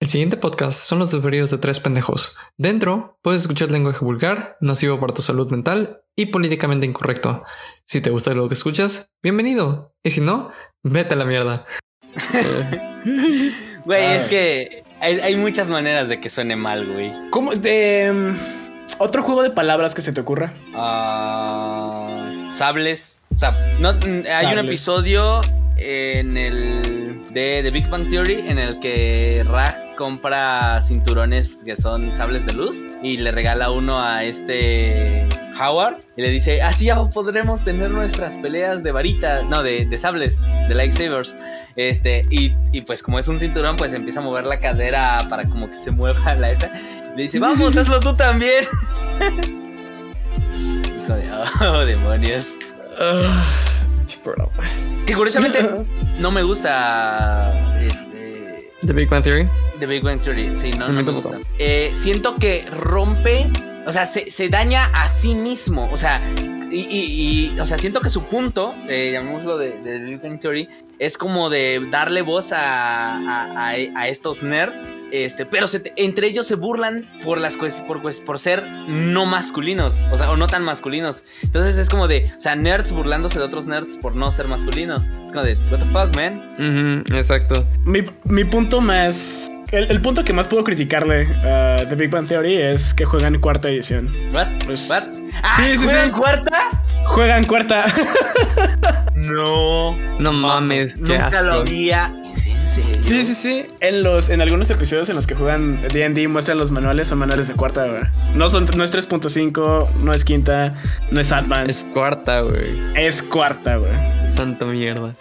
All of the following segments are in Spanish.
El siguiente podcast son los desvaríos de tres pendejos. Dentro puedes escuchar lenguaje vulgar, nocivo para tu salud mental y políticamente incorrecto. Si te gusta lo que escuchas, bienvenido. Y si no, vete a la mierda. Güey, es que hay, hay muchas maneras de que suene mal, güey. ¿Cómo? De, mm, ¿Otro juego de palabras que se te ocurra? Ah, sables. O sea, no, mm, hay un episodio en el de The Big Bang Theory en el que Raj compra cinturones que son sables de luz y le regala uno a este Howard y le dice, así ya podremos tener nuestras peleas de varita, no, de, de sables, de lightsabers. Este, y, y pues como es un cinturón, pues empieza a mover la cadera para como que se mueva la esa. Le dice, vamos, hazlo tú también. es como de, oh, demonios. Que curiosamente no me gusta este, The Big Bang Theory. The Big Bang Theory. Sí, no, no me tampoco. gusta. Eh, siento que rompe, o sea, se, se daña a sí mismo. O sea, y, y- y, o sea, siento que su punto, eh, llamémoslo de, Big Bang Theory, es como de darle voz a, a- a- a estos nerds, este, pero se te- entre ellos se burlan por las por, pues, por ser no masculinos, o sea, o no tan masculinos. Entonces es como de, o sea, nerds burlándose de otros nerds por no ser masculinos. Es como de, what the fuck, man. Exacto. Mi, mi punto más. El, el punto que más puedo criticarle a The Big Bang Theory es que juegan cuarta edición. What? Pues- What? Ah, Sí, sí, ¿juegan sí. cuarta? Juegan cuarta. No. No mames, Nunca lo había. ¿Es en serio? Sí, sí, sí. En los, en algunos episodios en los que juegan D&D muestran los manuales, son manuales de cuarta, güey. No son, no es 3.5, no es quinta, no es Es advance, cuarta, güey. es, cuarta, güey. Santa mierda.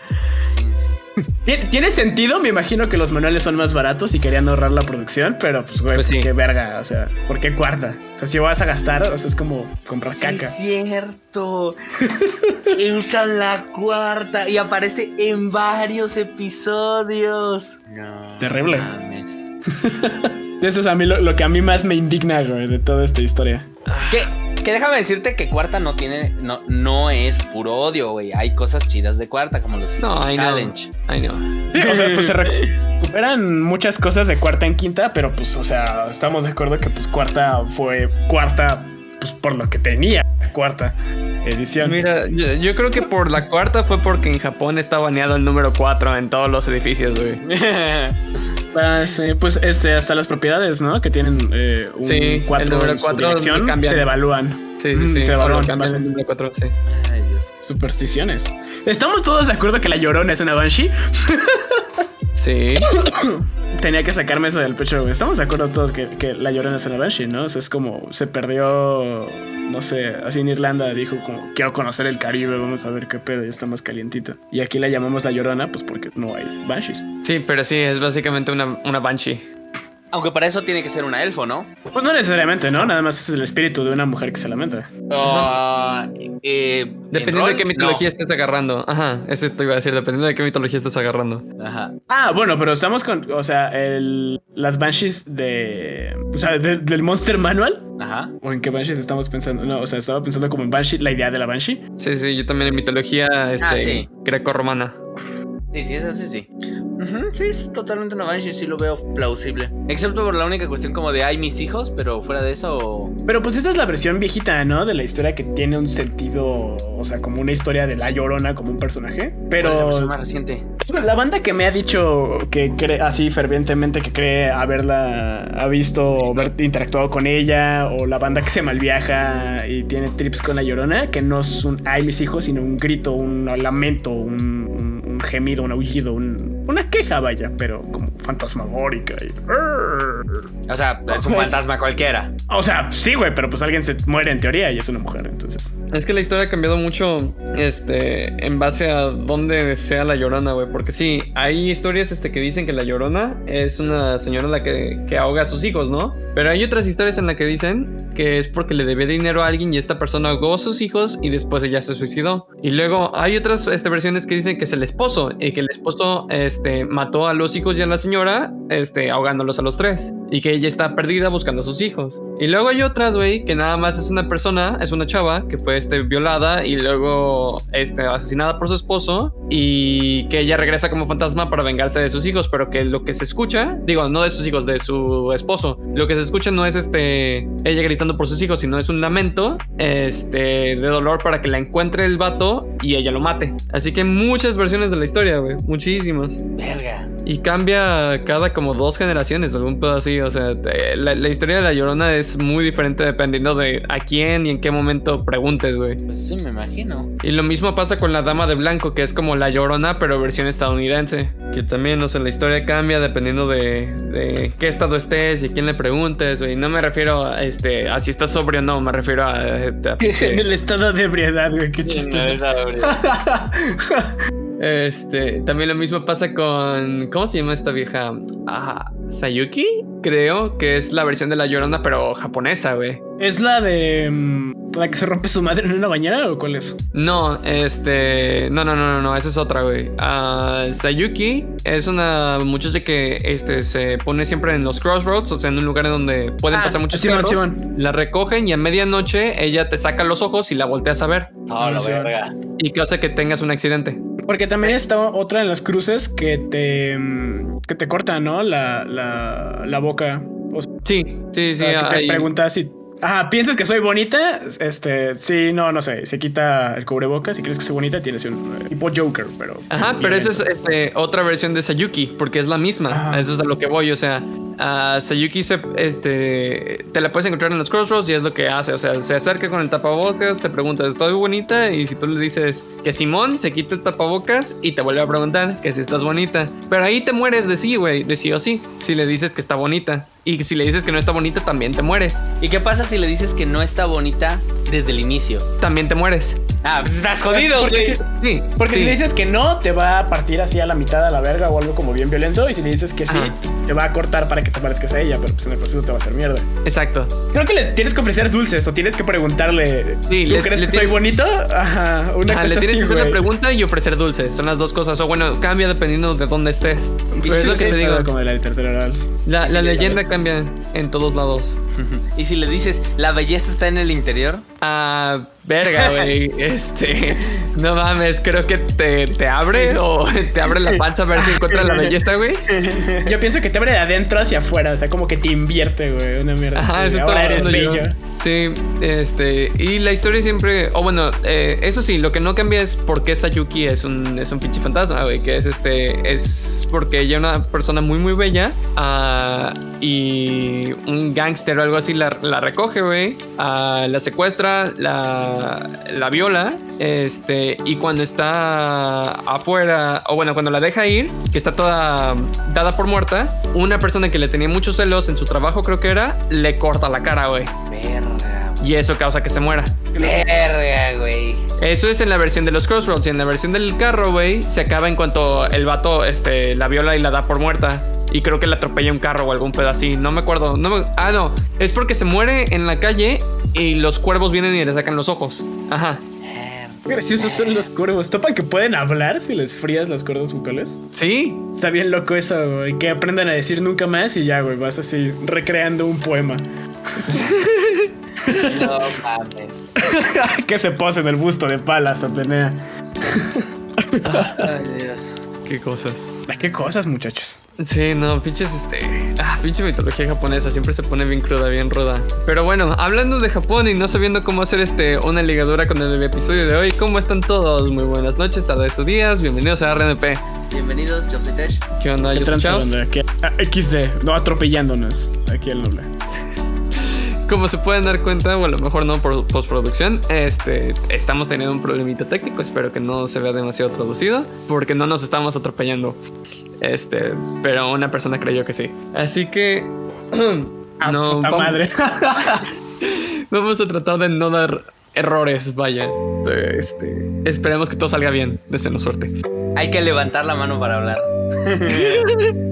Tiene sentido, me imagino que los manuales son más baratos y querían ahorrar la producción, pero pues, güey, Pues sí. qué verga, o sea, ¿por qué cuarta? O sea, si vas a gastar, o sea, es como comprar Sí, caca. es cierto. Usan la cuarta y aparece en varios episodios. No. Terrible. mames. Eso es a mí lo, lo que a mí más me indigna, güey, de toda esta historia. Que, que déjame decirte que cuarta no tiene. No, no es puro odio, güey. Hay cosas chidas de cuarta, como los No, I know. Challenge. I know. Sí, o sea, pues se recuperan muchas cosas de cuarta en quinta, pero pues, o sea, estamos de acuerdo que pues cuarta fue cuarta, pues por lo que tenía cuarta edición. Mira, yo, yo creo que por la cuarta fue porque en Japón está baneado el número 4 en todos los edificios, güey. Ah, sí, pues este, hasta las propiedades, ¿no? Que tienen eh, un Sí, el 4 número en su cuatro dirección, cambian. se devalúan. Sí, Mm, sí, sí. Se devalúan. cambian el número 4, sí. Ay, Dios. Supersticiones. ¿Estamos todos de acuerdo que la llorona es una banshee? Sí. Tenía que sacarme eso del pecho, güey. Estamos de acuerdo todos que, la llorona es una banshee, ¿no? O sea, es como se perdió, no sé, así en Irlanda dijo como quiero conocer el Caribe, vamos a ver qué pedo, ya está más calientito. Y aquí la llamamos la llorona, pues porque no hay banshees. Sí, pero sí, es básicamente una banshee. Aunque para eso tiene que ser una elfo, ¿no? Pues no necesariamente, ¿no? Nada más es el espíritu de una mujer que se lamenta. Ah, eh, ¿en Dependiendo de qué mitología No. estés agarrando. Ajá, eso te iba a decir, dependiendo de qué mitología estés agarrando. Ajá. Ah, bueno, pero estamos con, o sea, el, las banshees de, o sea, de- del Monster Manual. Ajá. ¿O en qué banshees estamos pensando? No, o sea, estaba pensando como en banshee, la idea de la banshee. Sí, sí, yo también en mitología este, Ah, sí. greco-romana. Sí, sí, es así, sí. Sí, es totalmente una Banshee, sí lo veo plausible. Excepto por la única cuestión como de, ay, mis hijos, pero fuera de eso... Pero pues esa es la versión viejita, ¿no? De la historia que tiene un sentido, o sea, como una historia de La Llorona como un personaje. ¿cuál es la Pero versión más reciente. la banda que me ha dicho que cree así fervientemente que cree haberla ha visto o haber interactuado con ella o la banda que se malviaja y tiene trips con La Llorona, que no es un ay mis hijos, sino un grito, un lamento, un, un- gemido, un aullido, un- una queja, vaya, pero como fantasmagórica. y- O sea, es un fantasma cualquiera. O sea, sí, güey, pero pues alguien se muere en teoría y es una mujer, entonces. Es que la historia ha cambiado mucho este, en base a dónde sea la llorona, güey. Porque sí, hay historias este, que dicen que la llorona es una señora la que, que ahoga a sus hijos, ¿no? Pero hay otras historias en las que dicen que es porque le debía dinero a alguien y esta persona ahogó a sus hijos y después ella se suicidó. Y luego hay otras este, versiones que dicen que es el esposo y que el esposo este, mató a los hijos y a la señora este, ahogándolos a los tres y que ella está perdida buscando a sus hijos. Y luego hay otras, güey, que nada más es una persona, es una chava que fue este, violada y luego este, asesinada por su esposo y que ella regresa como fantasma para vengarse de sus hijos, pero que lo que se escucha, digo, no de sus hijos, de su esposo, lo que se escucha no es este, ella gritando por sus hijos, sino es un lamento este, de dolor para que la encuentre el vato y ella lo mate. Así que muchas versiones de la historia, güey, muchísimas. Verga. Y cambia cada como dos generaciones, algún pedo así. O sea, te- la, la historia de la llorona es muy diferente dependiendo de a quién y en qué momento preguntes, güey. Pues sí, me imagino. Y lo mismo pasa con la dama de blanco, que es como la llorona, pero versión estadounidense. Que también, no sé, la historia cambia dependiendo de, de qué estado estés y a quién le preguntes, güey. No me refiero a, este, a si estás sobrio o no, me refiero a. a- a- en el estado de ebriedad, güey. Qué chistoso. Este, también lo mismo pasa con. ¿Cómo se llama esta vieja? Ah, Sayuki, creo que es la versión de la llorona, pero japonesa, güey. ¿Es la de mm, la que se rompe su madre en una bañera o cuál es? No, este. No, no, no, no, no, esa es otra, güey. Ah, Sayuki es una muchacha que este, se pone siempre en los crossroads, o sea, en un lugar en donde pueden Ah, pasar muchos Simón, carros. Simón. La recogen y a medianoche ella te saca los ojos y la volteas a ver. Oh, la Sí. verga. Y que hace que tengas un accidente. Porque también está otra en las cruces que te que te corta, ¿no? La, la, la boca. O Sí, sí, sí. sea, que te preguntas si. Ajá, ¿piensas que soy bonita? Este, sí, no, no sé. Se quita el cubrebocas. Si crees que soy bonita, tienes un eh, tipo Joker, pero. Ajá, pero eso es este, otra versión de Sayuki, porque es la misma. Ajá. Eso es a lo que voy. O sea, a Sayuki se, este, te la puedes encontrar en los crossroads y es lo que hace. O sea, se acerca con el tapabocas, te pregunta, ¿estoy bonita? Y si tú le dices que Simón se quita el tapabocas y te vuelve a preguntar que si estás bonita. Pero ahí te mueres de sí, güey, de sí o sí. Si le dices que está bonita. Y si le dices que no está bonita, también te mueres. ¿Y qué pasa si le dices que no está bonita desde el inicio? También te mueres. Ah, pues estás jodido, Porque güey. si- Sí. Porque sí. si le dices que no, te va a partir así a la mitad a la verga o algo como bien violento. Y si le dices que sí, Ajá. te va a cortar para que te parezcas a ella, pero pues en el proceso te va a hacer mierda. Exacto. Creo que le tienes que ofrecer dulces o tienes que preguntarle. Sí, ¿Tú le- crees le que tienes- soy bonito? Ajá, una Ajá, cosa le tienes así, que hacer la pregunta y ofrecer dulces. Son las dos cosas. O bueno, cambia dependiendo de dónde estés. Pero es lo que Sí, te digo. Como de la literatura oral. La, la leyenda sabes. cambia en todos lados. Y si le dices, la belleza está en el interior. Ah, verga, güey. Este, no mames, creo que te, te abre o te abre la panza a ver si encuentras la belleza, güey. Yo pienso que te abre de adentro hacia afuera, o sea, como que te invierte, güey, una mierda. Ajá, así, eso ahora eres bello. Sí, este, y la historia siempre, o bueno, eh, eso sí, lo que no cambia es por qué Sayuki es un, es un pinche fantasma, güey, que es este, es porque ella es una persona muy, muy bella ah, y un gángster o algo así la, la recoge, güey, ah, la secuestra, la, la viola, este, y cuando está afuera, o bueno, cuando la deja ir, que está toda dada por muerta, una persona que le tenía muchos celos en su trabajo, creo que era, le corta la cara, güey. Y eso causa que se muera. Verga, güey. Eso es en la versión de los Crossroads. Y en la versión del carro, güey, se acaba en cuanto el vato este, la viola y la da por muerta. Y creo que le atropella un carro o algún pedo así. No me acuerdo. No me- Ah, no. Es porque se muere en la calle y los cuervos vienen y le sacan los ojos. Ajá. Qué graciosos son los cuervos. ¿Topan que pueden hablar si les frías las cuerdas vocales? Sí. Está bien loco eso, güey. Que aprendan a decir nunca más y ya, güey, vas así recreando un poema. No mames. que se pose en el busto de Palas, Atenea. Ay, Dios. Qué cosas. Ah, Qué cosas, muchachos. Sí, no, pinches este. Ah, pinche mitología japonesa. Siempre se pone bien cruda, bien ruda. Pero bueno, hablando de Japón y no sabiendo cómo hacer este una ligadura con el episodio de hoy, ¿cómo están todos? Muy buenas noches, tardes o días. Bienvenidos a RNP. Bienvenidos, yo soy Tesh. ¿Qué onda? ¿Qué Yo soy Chaos. Aquí- ah, XD, no atropellándonos. Aquí el noble. Como se pueden dar cuenta, o a lo mejor no por postproducción, este, estamos teniendo un problemita técnico. Espero que no se vea demasiado traducido, porque no nos estamos atropellando. Este, pero una persona creyó que sí. Así que. A no, puta vamos- madre. Vamos a tratar de no dar errores, vaya. Este, esperemos que todo salga bien. Desenos suerte. Hay que levantar la mano para hablar.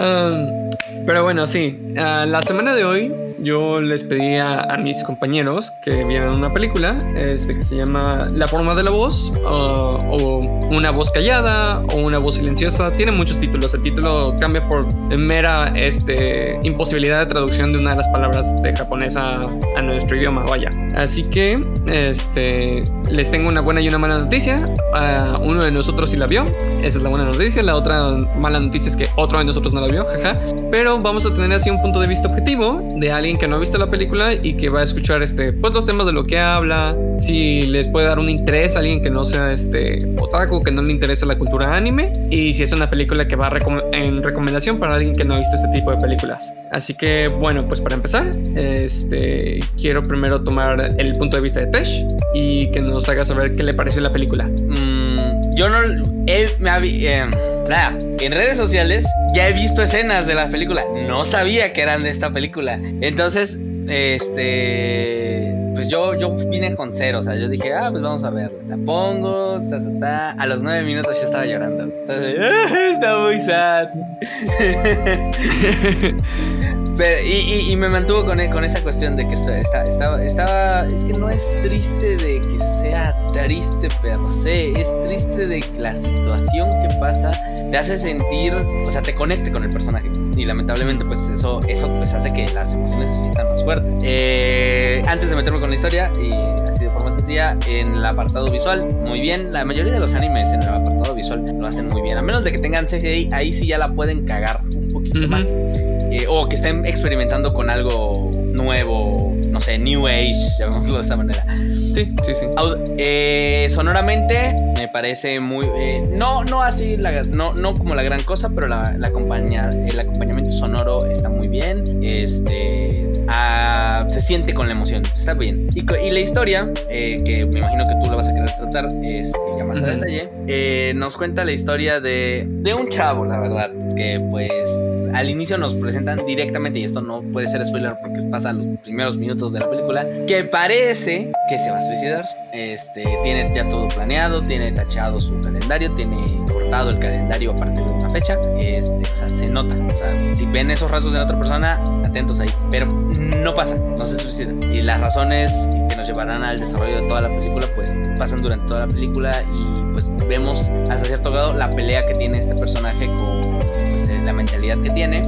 Um, pero bueno, sí. ah, la semana de hoy yo les pedí a, mis compañeros que vieran una película este, que se llama La forma de la voz o Una voz callada o Una voz silenciosa. Tiene muchos títulos. El título cambia por mera este, imposibilidad de traducción de una de las palabras de japonés a, nuestro idioma, vaya. Así que este, les tengo una buena y una mala noticia. uno de nosotros sí la vio. Esa es la buena noticia. La otra mala noticia es que otro de nosotros no la vio, jaja. Pero vamos a tener así un punto de vista objetivo de alguien que no ha visto la película y que va a escuchar este, pues los temas de lo que habla, si les puede dar un interés a alguien que no sea este otaku, que no le interesa la cultura anime y si es una película que va en recomendación para alguien que no ha visto este tipo de películas. Así que bueno, pues para empezar, este quiero primero tomar el punto de vista de Tesh y que nos haga saber qué le pareció la película. Mm, yo no él había eh, en redes sociales ya he visto escenas de la película. No sabía que eran de esta película. Entonces, este. Pues yo, yo vine con cero. O sea, yo dije, ah, pues vamos a ver. La pongo, ta, ta, ta. A los nueve minutos ya estaba llorando. está muy sad. y, me mantuvo con, con, esa cuestión de que está, estaba, estaba. Es que no es triste de que sea triste per se. Es triste de que la situación que pasa te hace sentir. O sea, te conecte con el personaje. Y lamentablemente, pues eso, eso pues hace que las emociones se sientan más fuertes. Eh, antes de meterme con la historia, y así de forma sencilla, en el apartado visual, muy bien. La mayoría de los animes en el apartado visual lo hacen muy bien. A menos de que tengan CGI, ahí sí ya la pueden cagar un poquito más. Eh, o que estén experimentando con algo nuevo, no sé, New Age, llamémoslo de esta manera. Sí, sí, sí. Eh, sonoramente me parece muy... Eh, no, no así, no, no como la gran cosa, pero la, la el acompañamiento sonoro está muy bien. Este... Ah, se siente con la emoción, está bien. Y, la historia, que me imagino que tú la vas a querer tratar, este, ya más a detalle, nos cuenta la historia de, de un chavo, la verdad, que pues al inicio nos presentan directamente, y esto no puede ser spoiler porque pasa los primeros minutos de la película, que parece que se va a suicidar. Este, tiene ya todo planeado, tiene tachado su calendario, tiene cortado el calendario a partir de una fecha. Este, o sea, se nota. O sea, si ven esos rasgos de otra persona, atentos ahí. Pero no pasa, no se suicida. Y las razones que nos llevarán al desarrollo de toda la película, pues pasan durante toda la película y pues vemos hasta cierto grado la pelea que tiene este personaje con pues, la mentalidad que tiene.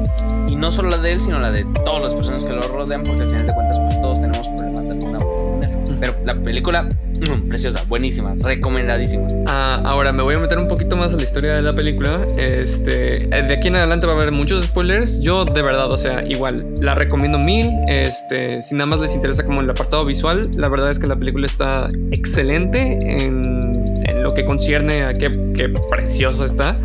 Y no solo la de él, sino la de todas las personas que lo rodean, porque al final de cuentas, pues todos tenemos problemas de alguna manera. Pero la película preciosa, buenísima, recomendadísima. Ah, ahora me voy a meter un poquito más a la historia de la película. Este, de aquí en adelante va a haber muchos spoilers. Yo de verdad, o sea, igual la recomiendo mil. Este, si nada más les interesa como el apartado visual, la verdad es que la película está excelente en, en lo que concierne a qué, qué preciosa está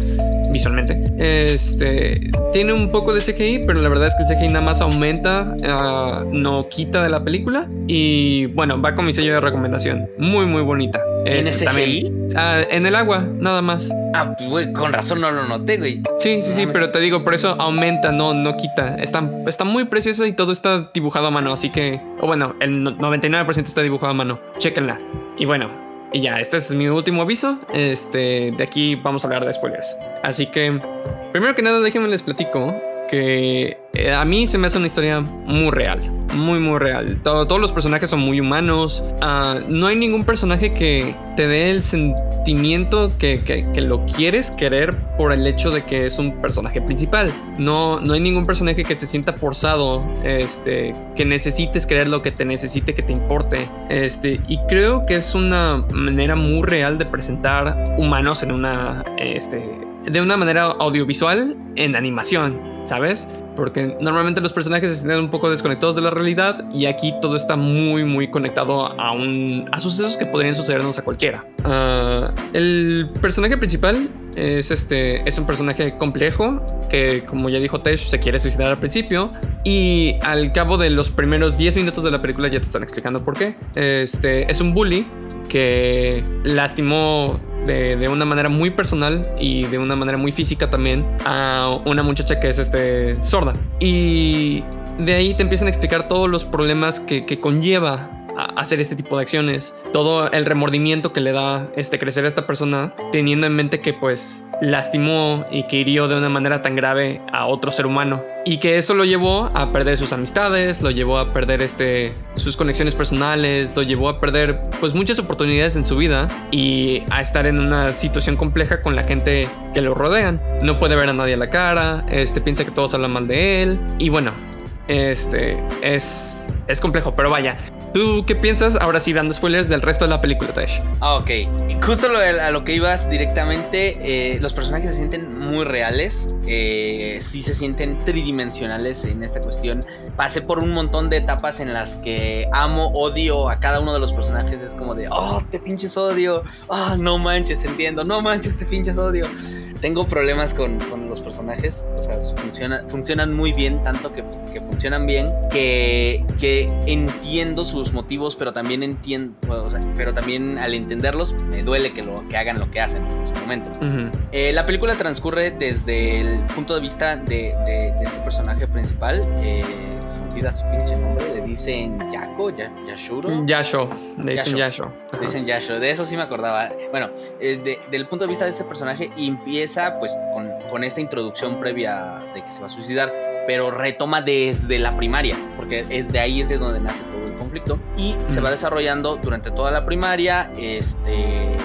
visualmente. Este tiene un poco de CGI, pero la verdad es que el CGI nada más aumenta, ah, no quita de la película. Y bueno, va con mi sello de recomendación. Muy, muy bonita. ¿Tiene este, CGI? Ah, en el agua, nada más. Ah, pues, con razón no lo noté, güey. Sí, sí, sí, pero te digo, por eso aumenta, no, no quita. Está, está muy preciosa y todo está dibujado a mano, así que. O bueno, el 99% está dibujado a mano. Chéquenla. Y bueno, y ya, este es mi último aviso. Este, de aquí vamos a hablar de spoilers. Así que, primero que nada, déjenme les platico que eh, a mí se me hace una historia muy real, muy muy real. todos los personajes son muy humanos. Ah, no hay ningún personaje que te dé el sentimiento que, que, lo quieres querer por el hecho de que es un personaje principal. No, no hay ningún personaje que se sienta forzado, este, que necesites querer lo que te necesite, que te importe. Este, y creo que es una manera muy real de presentar humanos en una, este, de una manera audiovisual en animación, ¿sabes? Porque normalmente los personajes se sienten un poco desconectados de la realidad y aquí todo está muy muy conectado a, un, a sucesos que podrían sucedernos a cualquiera. Ah, el personaje principal es, este, es un personaje complejo que como ya dijo Tesh se quiere suicidar al principio y al cabo de los primeros 10 minutos de la película ya te están explicando por qué. Este, es un bully que lastimó de, una manera muy personal y de una manera muy física también a una muchacha que es este sorda. Y de ahí te empiezan a explicar todos los problemas que, conlleva hacer este tipo de acciones. Todo el remordimiento que le da este crecer a esta persona, teniendo en mente que pues lastimó y que hirió de una manera tan grave a otro ser humano. Y que eso lo llevó a perder sus amistades, lo llevó a perder este, sus conexiones personales, lo llevó a perder pues muchas oportunidades en su vida y a estar en una situación compleja con la gente que lo rodean. No puede ver a nadie a la cara, este, piensa que todos hablan mal de él y bueno, este es, es complejo, pero vaya, ¿Tú qué piensas? Ahora sí, dando spoilers del resto de la película, Tash. Ah, ok. Justo a lo que ibas directamente, eh, los personajes se sienten muy reales, eh, sí se sienten tridimensionales en esta cuestión. Pasé por un montón de etapas en las que amo, odio a cada uno de los personajes. Es como de, oh, te pinches odio. Oh, no manches, entiendo. No manches, te pinches odio. Tengo problemas con, los personajes. O sea, funciona, funcionan muy bien, tanto que, funcionan bien, que, que entiendo sus motivos, pero también entiendo, pero también al entenderlos me duele que, lo, que hagan lo que hacen en su momento. Eh, la película transcurre desde el punto de vista de, este personaje principal. Eh, se olvida su pinche nombre, le dicen Yako, Yashuro. Yasho, le dicen Yasho. Le dicen Yasho, de eso sí me acordaba. Bueno, eh, del punto de vista de este personaje empieza pues con, con esta introducción previa de que se va a suicidar, pero retoma desde la primaria, porque es de ahí es de donde nace todo conflicto y se va desarrollando durante toda la primaria, este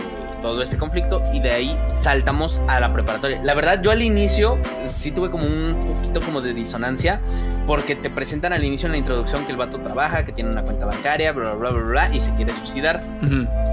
todo este conflicto y de ahí saltamos a la preparatoria. La verdad, yo al inicio sí tuve como un poquito como de disonancia porque te presentan al inicio en la introducción que el vato trabaja, que tiene una cuenta bancaria, bla, bla, bla, bla, y se quiere suicidar.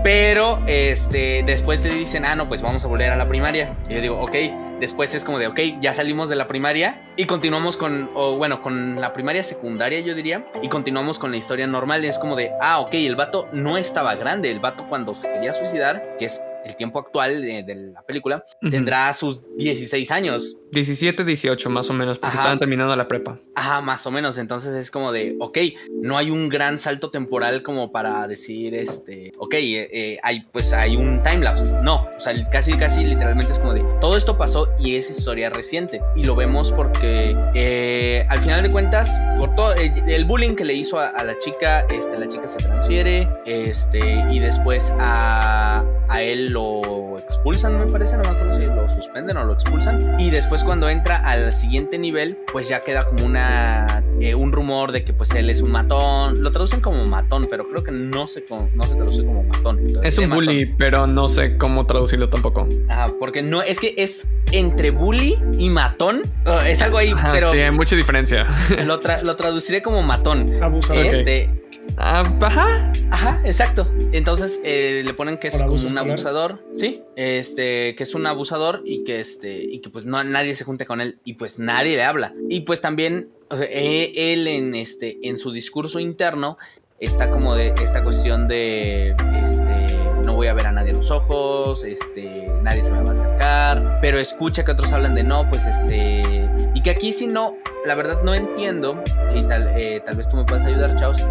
Pero este, después te dicen, ah, no, pues vamos a volver a la primaria. Y yo digo, ok, Después es como de, ok, ya salimos de la primaria y continuamos con, o bueno, con la primaria secundaria, yo diría, y continuamos con la historia normal. Es como de, ah, ok, el vato no estaba grande. El vato cuando se quería suicidar, que es el tiempo actual de, la película, tendrá sus 16 años. 17, 18 más o menos, porque estaban terminando la prepa. Ajá, más o menos. Entonces es como de, ok, no hay un gran salto temporal como para decir, este, ok, eh, eh, hay, pues hay un timelapse. No, o sea, casi, casi literalmente es como de, todo esto pasó y es historia reciente. Y lo vemos porque eh, al final de cuentas, por todo el bullying que le hizo a, la chica, este, la chica se transfiere, este, y después a, a él lo expulsan, me parece, no me acuerdo si lo suspenden o lo expulsan. Y después cuando entra al siguiente nivel, pues ya queda como una eh, un rumor de que pues él es un matón. Lo traducen como matón, pero creo que no se, no se traduce como matón. es un bully, pero no sé cómo traducirlo tampoco. Ah, porque no, es que es entre bully y matón. Oh, es algo ahí, pero... Sí, hay mucha diferencia. Lo, lo traduciré como matón. Abusador. Este... ajá. Ajá, exacto. Entonces eh, le ponen que es como un abusador, sí, este, que es un abusador y que este, y que pues no nadie se junte con él y pues nadie le habla. Y pues también, o sea, e, él en este, en su discurso interno está como de esta cuestión de, este, no voy a ver a nadie a los ojos, este, nadie se me va a acercar, pero escucha que otros hablan de no, pues este, y que aquí si no, la verdad no entiendo, y tal, eh, tal vez tú me puedas ayudar, Chaos,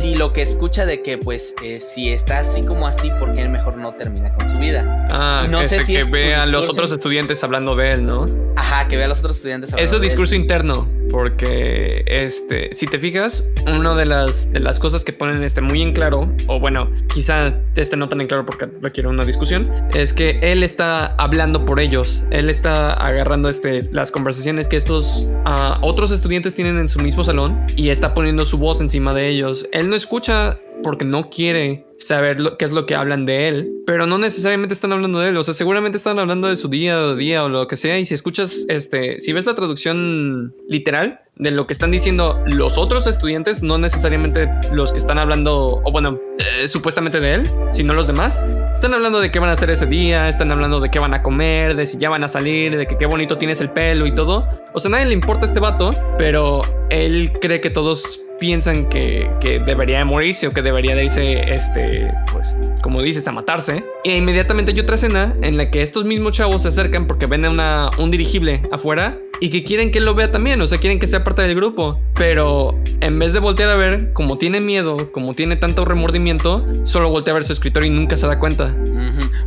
si lo que escucha de que pues eh, si está así como así, ¿por qué mejor no termina con su vida? Ah, no sé este, si que ve a los otros estudiantes hablando de él, ¿no? Ajá, que ve a los otros estudiantes hablando Eso discurso interno, porque este, si te fijas, una de las, de las cosas que ponen este muy en claro, o bueno, quizá este no tan en claro porque requiere una discusión, es que él está hablando por ellos, él está agarrando este, las conversaciones que estos uh, otros estudiantes tienen en su mismo salón y está poniendo su voz encima de ellos. Él no escucha porque no quiere saber lo, qué es lo que hablan de él, pero no necesariamente están hablando de él, o sea, seguramente están hablando de su día a día o lo que sea, y si escuchas, este, si ves la traducción literal, de lo que están diciendo los otros estudiantes, no necesariamente los que están hablando, o bueno, eh, supuestamente de él, sino los demás. Están hablando de qué van a hacer ese día, están hablando de qué van a comer, de si ya van a salir, de que qué bonito tienes el pelo y todo. O sea, a nadie le importa este vato, pero él cree que todos piensan que, que, debería morirse o que debería de irse, este, pues, como dices, a matarse. E inmediatamente hay otra escena en la que estos mismos chavos se acercan porque ven una, un dirigible afuera y que quieren que él lo vea también, o sea, quieren que sea parte del grupo. Pero en vez de voltear a ver, como tiene miedo, como tiene tanto remordimiento, solo voltea a ver su escritorio y nunca se da cuenta.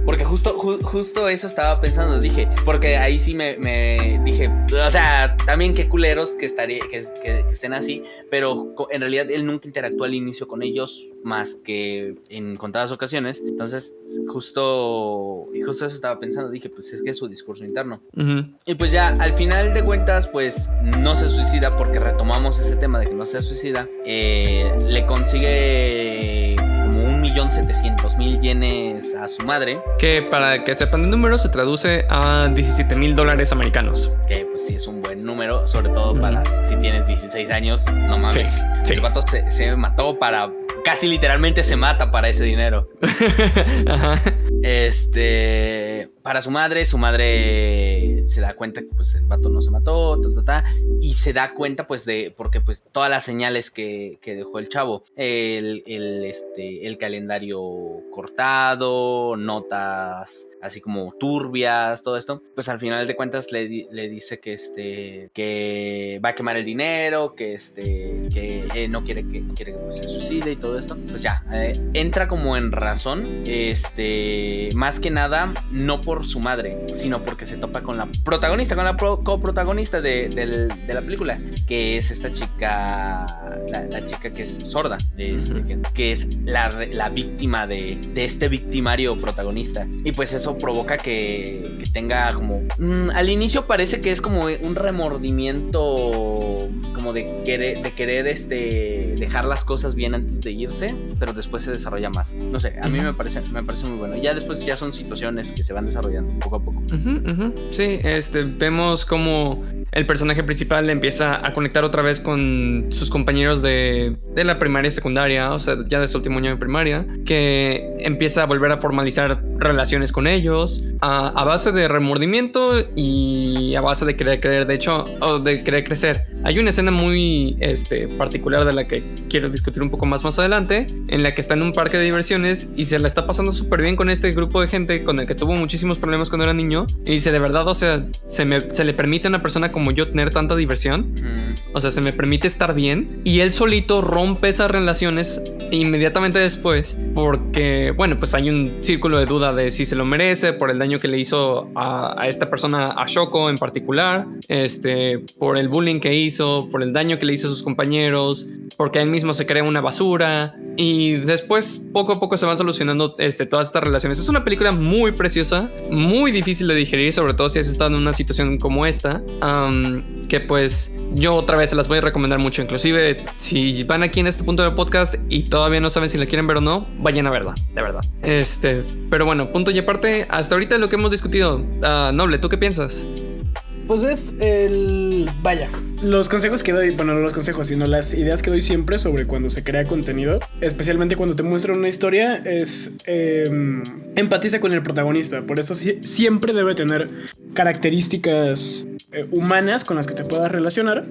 Porque justo, justo eso estaba pensando, dije, porque ahí sí me, dije, o sea, también qué culeros que, estaría, que, que, estén así, pero en realidad él nunca interactuó al inicio con ellos más que en contadas ocasiones. Entonces, justo, justo eso estaba pensando, dije, pues es que es su discurso interno. Y pues ya, al final de cuentas, pues no se suicida porque retomamos ese tema de que no se suicida. Eh, le consigue como un millón setecientos mil yenes a su madre. Que para que sepan el número se traduce a 17 mil dólares americanos. Que pues sí es un buen número, sobre todo para si tienes 16 años, no mames. Sí, El vato se, se mató para casi literalmente se mata para ese dinero. Ajá. Este, para su madre, su madre se da cuenta que pues el vato no se mató, y se da cuenta pues de, porque pues todas las señales que, dejó el chavo, el, este, el calendario cortado, notas así como turbias, todo esto, pues al final de cuentas le, dice que este, que va a quemar el dinero, que este, que no quiere que, quiere que pues, se suicide y todo esto, pues ya, eh, entra como en razón, este, más que nada, no por su madre, sino porque se topa con la protagonista, con la coprotagonista de, la película, que es esta chica, la, chica que es sorda, este, que, es la, víctima de, este victimario protagonista. Y pues eso provoca que, tenga como... Mm, al inicio parece que es como un remordimiento, como de querer, de querer este, dejar las cosas bien antes de irse, pero después se desarrolla más. No sé, a mí me parece, me parece muy bueno. Ya después ya son situaciones que se van desarrollando poco a poco. Sí, este, vemos como el personaje principal empieza a conectar otra vez con sus compañeros de, de la primaria y secundaria, o sea, ya de su último año de primaria, que empieza a volver a formalizar relaciones con ellos a, a base de remordimiento y a base de querer creer, de hecho, o de querer crecer. Hay una escena muy este, particular de la que quiero discutir un poco más más adelante, en la que está en un parque de diversiones y se la está pasando súper bien con este grupo de gente con el que tuvo muchísimos problemas cuando era niño. Y dice, de verdad, o sea, se, se le permite a una persona como yo tener tanta diversión. O sea, se me permite estar bien. Y él solito rompe esas relaciones inmediatamente después porque, bueno, pues hay un círculo de duda de si se lo merece por el daño que le hizo a, a esta persona, a Shoko en particular, este, por el bullying que hizo, por el daño que le hizo a sus compañeros, porque él mismo se crea una basura y después poco a poco se van solucionando este, todas estas relaciones. Es una película muy preciosa, muy difícil de digerir, sobre todo si has estado en una situación como esta, que pues yo otra vez se las voy a recomendar mucho, inclusive si van aquí en este punto del podcast y todavía no saben si la quieren ver o no, vayan a verla, de verdad. Este, pero bueno, punto y aparte, hasta ahorita lo que hemos discutido, uh, Noble, ¿tú qué piensas? Pues es el. Vaya. Los consejos que doy, bueno, no los consejos, sino las ideas que doy siempre sobre cuando se crea contenido, especialmente cuando te muestran una historia, es em, empatiza con el protagonista. Por eso siempre debe tener características eh, humanas con las que te puedas relacionar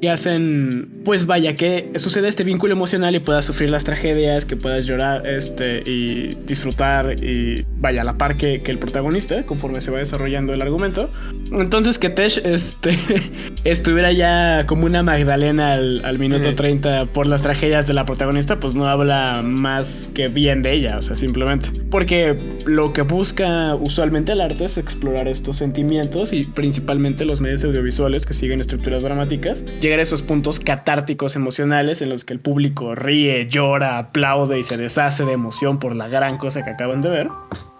y hacen, pues vaya, que suceda este vínculo emocional y puedas sufrir las tragedias, que puedas llorar este, y disfrutar y vaya a la par que, el protagonista conforme se va desarrollando el argumento. Entonces que Tesh este, estuviera ya como una Magdalena al, minuto 30 por las tragedias de la protagonista, pues no habla más que bien de ella, o sea, simplemente. Porque lo que busca usualmente el arte es explorar estos sentimientos y principalmente los medios audiovisuales que siguen estructuras dramáticas, llegar a esos puntos catárticos emocionales en los que el público ríe, llora, aplaude y se deshace de emoción por la gran cosa que acaban de ver.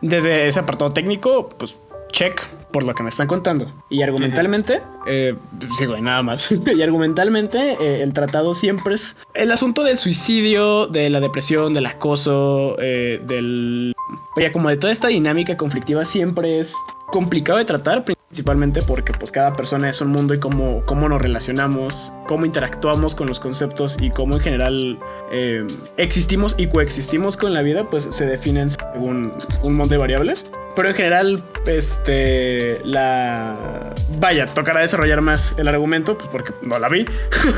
Desde ese apartado técnico, pues check por lo que me están contando. Y argumentalmente, eh, sí, güey, nada más. y argumentalmente, eh, el tratado siempre es el asunto del suicidio, de la depresión, del acoso, eh, del. Oye, como de toda esta dinámica conflictiva siempre es complicado de tratar, principalmente porque pues cada persona es un mundo y cómo, cómo nos relacionamos cómo interactuamos con los conceptos y cómo en general eh, existimos y coexistimos con la vida, pues se definen según un montón de variables. Pero en general, este, la... Vaya, tocará desarrollar más el argumento, pues porque no la vi.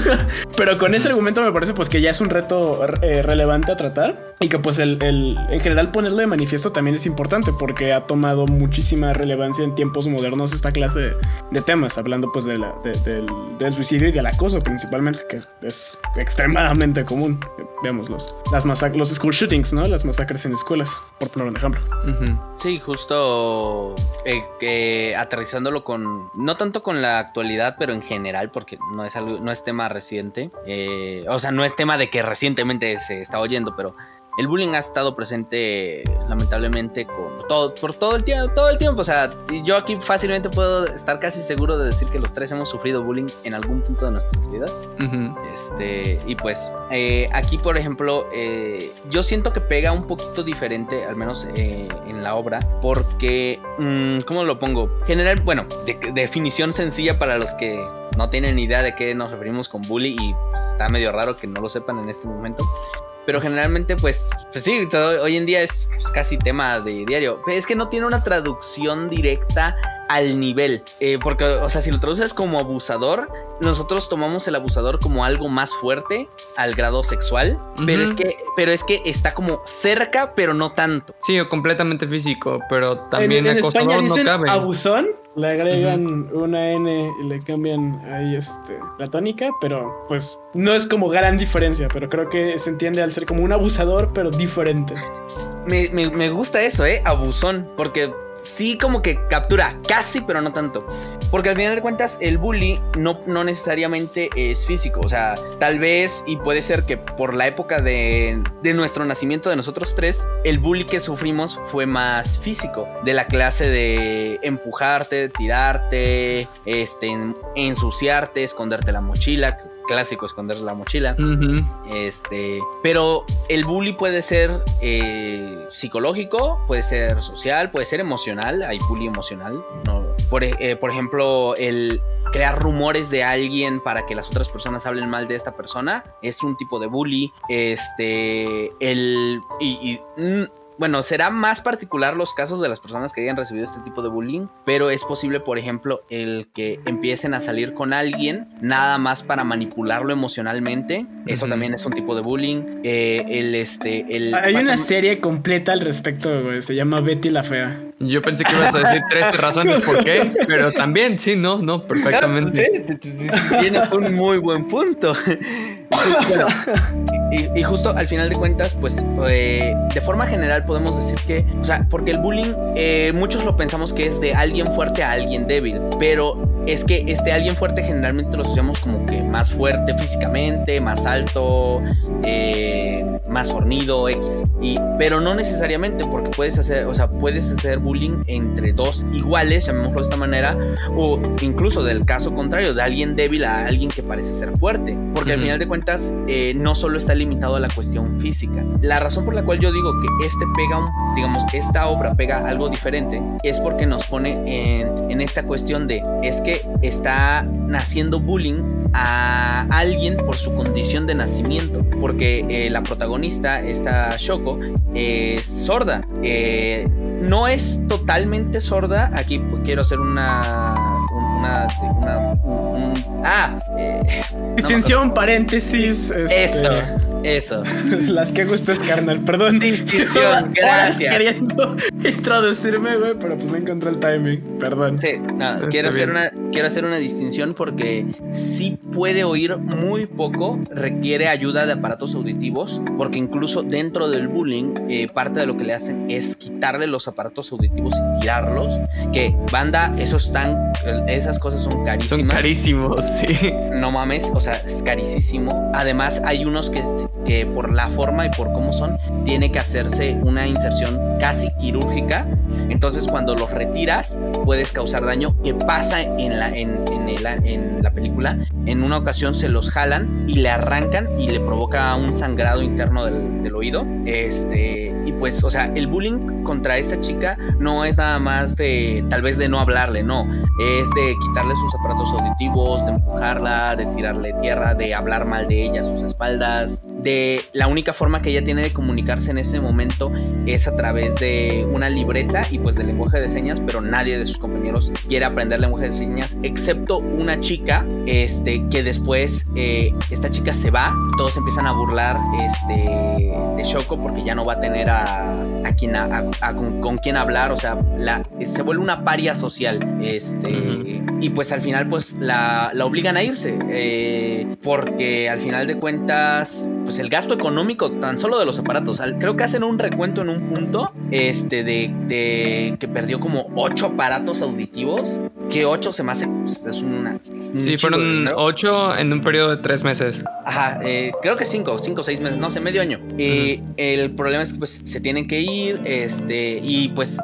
Pero con ese argumento me parece pues que ya es un reto eh, relevante a tratar y que pues el, el, en general ponerlo de manifiesto también es importante porque ha tomado muchísima relevancia en tiempos modernos esta clase de, temas, hablando pues de la, del, del, suicidio y del acoso principalmente, que es extremadamente común. Veamos los, las los school shootings, ¿no? Las masacres en escuelas, por poner un ejemplo. Sí, justo eh, aterrizándolo con, no tanto con la actualidad, pero en general, porque no es, algo, no es tema reciente, eh, o sea, no es tema de que recientemente se está oyendo, pero el bullying ha estado presente lamentablemente con todo, por todo el tiempo, todo el tiempo. O sea, yo aquí fácilmente puedo estar casi seguro de decir que los tres hemos sufrido bullying en algún punto de nuestras vidas. Este, y pues eh, aquí, por ejemplo, eh, yo siento que pega un poquito diferente, al menos eh, en la obra, porque, mm, ¿cómo lo pongo? General, bueno, definición sencilla para los que no tienen idea de qué nos referimos con bully y pues, está medio raro que no lo sepan en este momento pero generalmente pues, pues sí, hoy en día es pues, casi tema de diario. Es que no tiene una traducción directa al nivel, eh, porque, o sea, si lo traduces como abusador, nosotros tomamos el abusador como algo más fuerte al grado sexual, pero es que, pero es que está como cerca, pero no tanto. Sí, o completamente físico, pero también en, acosador no cabe. Abusón, le agregan una N y le cambian ahí este, la tónica, pero pues no es como gran diferencia, pero creo que se entiende al ser como un abusador, pero diferente. Me, me gusta eso, ¿eh? Abusón, porque sí como que captura, casi, pero no tanto. Porque al final de cuentas el bully no, no necesariamente es físico. O sea, tal vez y puede ser que por la época de, de nuestro nacimiento de nosotros tres, el bully que sufrimos fue más físico. De la clase de empujarte, tirarte, este, ensuciarte, esconderte la mochila clásico esconder la mochila. Este, pero el bully puede ser eh, psicológico, puede ser social, puede ser emocional. Hay bully emocional. No, por, eh, por ejemplo, el crear rumores de alguien para que las otras personas hablen mal de esta persona es un tipo de bully. Este, el y, mm, bueno, será más particular los casos de las personas que hayan recibido este tipo de bullying, pero es posible, por ejemplo, el que empiecen a salir con alguien nada más para manipularlo emocionalmente. Eso también es un tipo de bullying. Eh, el, este, el, Hay una serie completa al respecto, Se llama Betty la Fea. Yo pensé que ibas a decir tres razones por qué, pero también, sí, no, no, perfectamente. tienes un muy buen punto. y, justo al final de cuentas, pues eh, de forma general podemos decir que, o sea, porque el bullying eh, muchos lo pensamos que es de alguien fuerte a alguien débil, pero es que este alguien fuerte generalmente lo asociamos como que más fuerte físicamente, más alto, eh, más fornido, X. Y, pero no necesariamente, porque puedes hacer, o sea, puedes hacer bullying entre dos iguales, llamémoslo de esta manera, o incluso del caso contrario, de alguien débil a alguien que parece ser fuerte. Porque al final de cuentas, eh, no solo está limitado a la cuestión física. La razón por la cual yo digo que este pega un, digamos, esta obra pega algo diferente, es porque nos pone en, en esta cuestión de, es que está naciendo bullying a alguien por su condición de nacimiento, porque eh, la protagonista, esta Shoko, es sorda. Eh, no es totalmente sorda, aquí quiero hacer una... una, ah, eh, extensión, paréntesis. Este, Esto eso. Las que gustes, carnal. Perdón. Distinción. Gracias. queriendo introducirme, güey, pero pues no encontré el timing. Perdón. Sí, no, quiero hacer, una, quiero hacer una distinción porque sí puede oír muy poco, requiere ayuda de aparatos auditivos, porque incluso dentro del bullying, eh, parte de lo que le hacen es quitarle los aparatos auditivos y tirarlos. Que banda, esos están, esas cosas son carísimas. Son carísimos, sí. No mames, o sea, es carísimo. Además, hay unos que que por la forma y por cómo son, tiene que hacerse una inserción casi quirúrgica. Entonces cuando los retiras puedes causar daño que pasa en en la, en, en la película, en una ocasión se los jalan y le arrancan y le provoca un sangrado interno del, del oído. Este, y pues, o sea, el bullying contra esta chica no es nada más de, tal vez de no hablarle, no, es de quitarle sus aparatos auditivos, de empujarla, de tirarle tierra, de hablar mal de ella a sus espaldas, de la única forma que ella tiene de comunicarse en ese momento es a través de una libreta y pues del lenguaje de señas, pero nadie de sus compañeros quiere aprender lenguaje de señas, excepto una chica, este, que después eh, esta chica se va, todos empiezan a burlar este, de Shoko porque ya no va a tener a, a quien con, quién hablar, o sea, la, se vuelve una paria social, este, y pues al final pues la, la obligan a irse, eh, porque al final de cuentas pues el gasto económico tan solo de los aparatos. Creo que hacen un recuento en un punto este de, que perdió como ocho aparatos auditivos. Que ocho se me hace pues, es una. sí, fueron ocho en un periodo de tres meses. Ajá, eh, creo que cinco, cinco o seis meses, no sé, medio año. y El problema es que pues se tienen que ir, este, y pues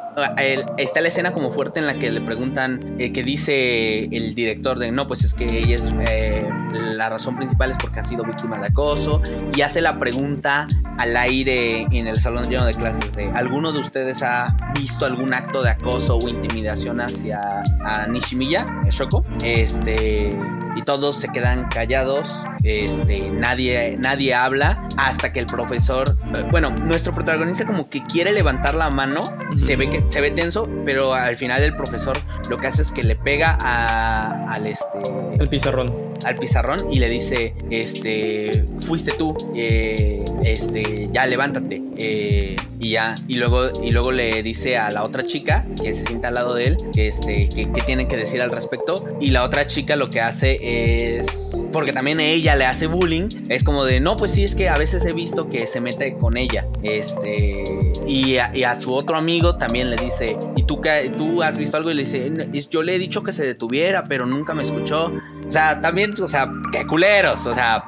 está la escena como fuerte en la que le preguntan, eh, que dice el director de, no, pues es que ella es, eh, la razón principal es porque ha sido víctima de acoso y hace la pregunta al aire en el salón lleno de clases de ¿alguno de ustedes ha visto algún acto de acoso o intimidación hacia a Nishimiya, Shoko? Este y todos se quedan callados, este, nadie, nadie habla hasta que el profesor, eh, bueno, nuestro protagonista como que quiere levantar la mano, se ve que se ve tenso, pero al final el profesor lo que hace es que le pega a, al este, el pizarrón, al pizarrón y le dice, este, fuiste tú, eh, este, ya levántate, eh, y ya, y luego, y luego le dice a la otra chica que se sienta al lado de él, que este, que, tienen que decir al respecto, y la otra chica lo que hace es porque también ella le hace bullying, es como de, no, pues sí, es que a veces he visto que se mete con ella, este, y a, su otro amigo también le dice, ¿y tú, tú has visto algo? Y le dice, yo le he dicho que se detuviera, pero nunca me escuchó. O sea, también, o sea, qué culeros, o sea,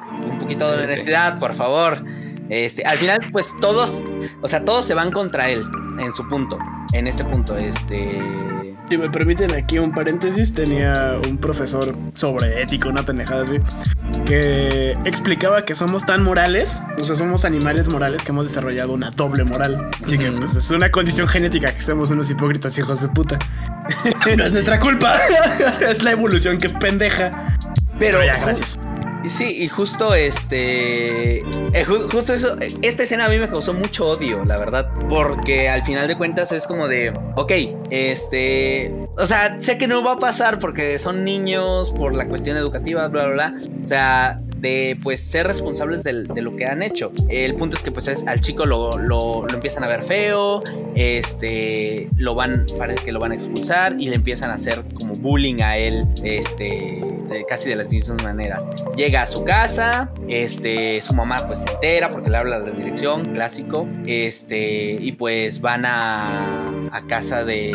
poquito de honestidad, por favor. Este, al final, pues todos, o sea, todos se van contra él en su punto, en este punto, este si me permiten aquí un paréntesis, tenía un profesor sobre ética, una pendejada así, que explicaba que somos tan morales, o sea, somos animales morales que hemos desarrollado una doble moral. Así que pues, es una condición genética que somos unos hipócritas hijos de puta. no es nuestra culpa, es la evolución que es pendeja. Pero ya, gracias. Sí, y justo este. Eh, justo eso. Esta escena a mí me causó mucho odio, la verdad. Porque al final de cuentas es como de. Ok, este. O sea, sé que no va a pasar porque son niños, por la cuestión educativa, bla, bla, bla. O sea, de pues ser responsables de, lo que han hecho. El punto es que pues al chico lo, lo, empiezan a ver feo, este, lo van, parece que lo van a expulsar y le empiezan a hacer como bullying a él, este, casi de las mismas maneras. Llega a su casa, este, su mamá pues se entera porque le habla de la dirección, clásico, este, y pues van a, a casa de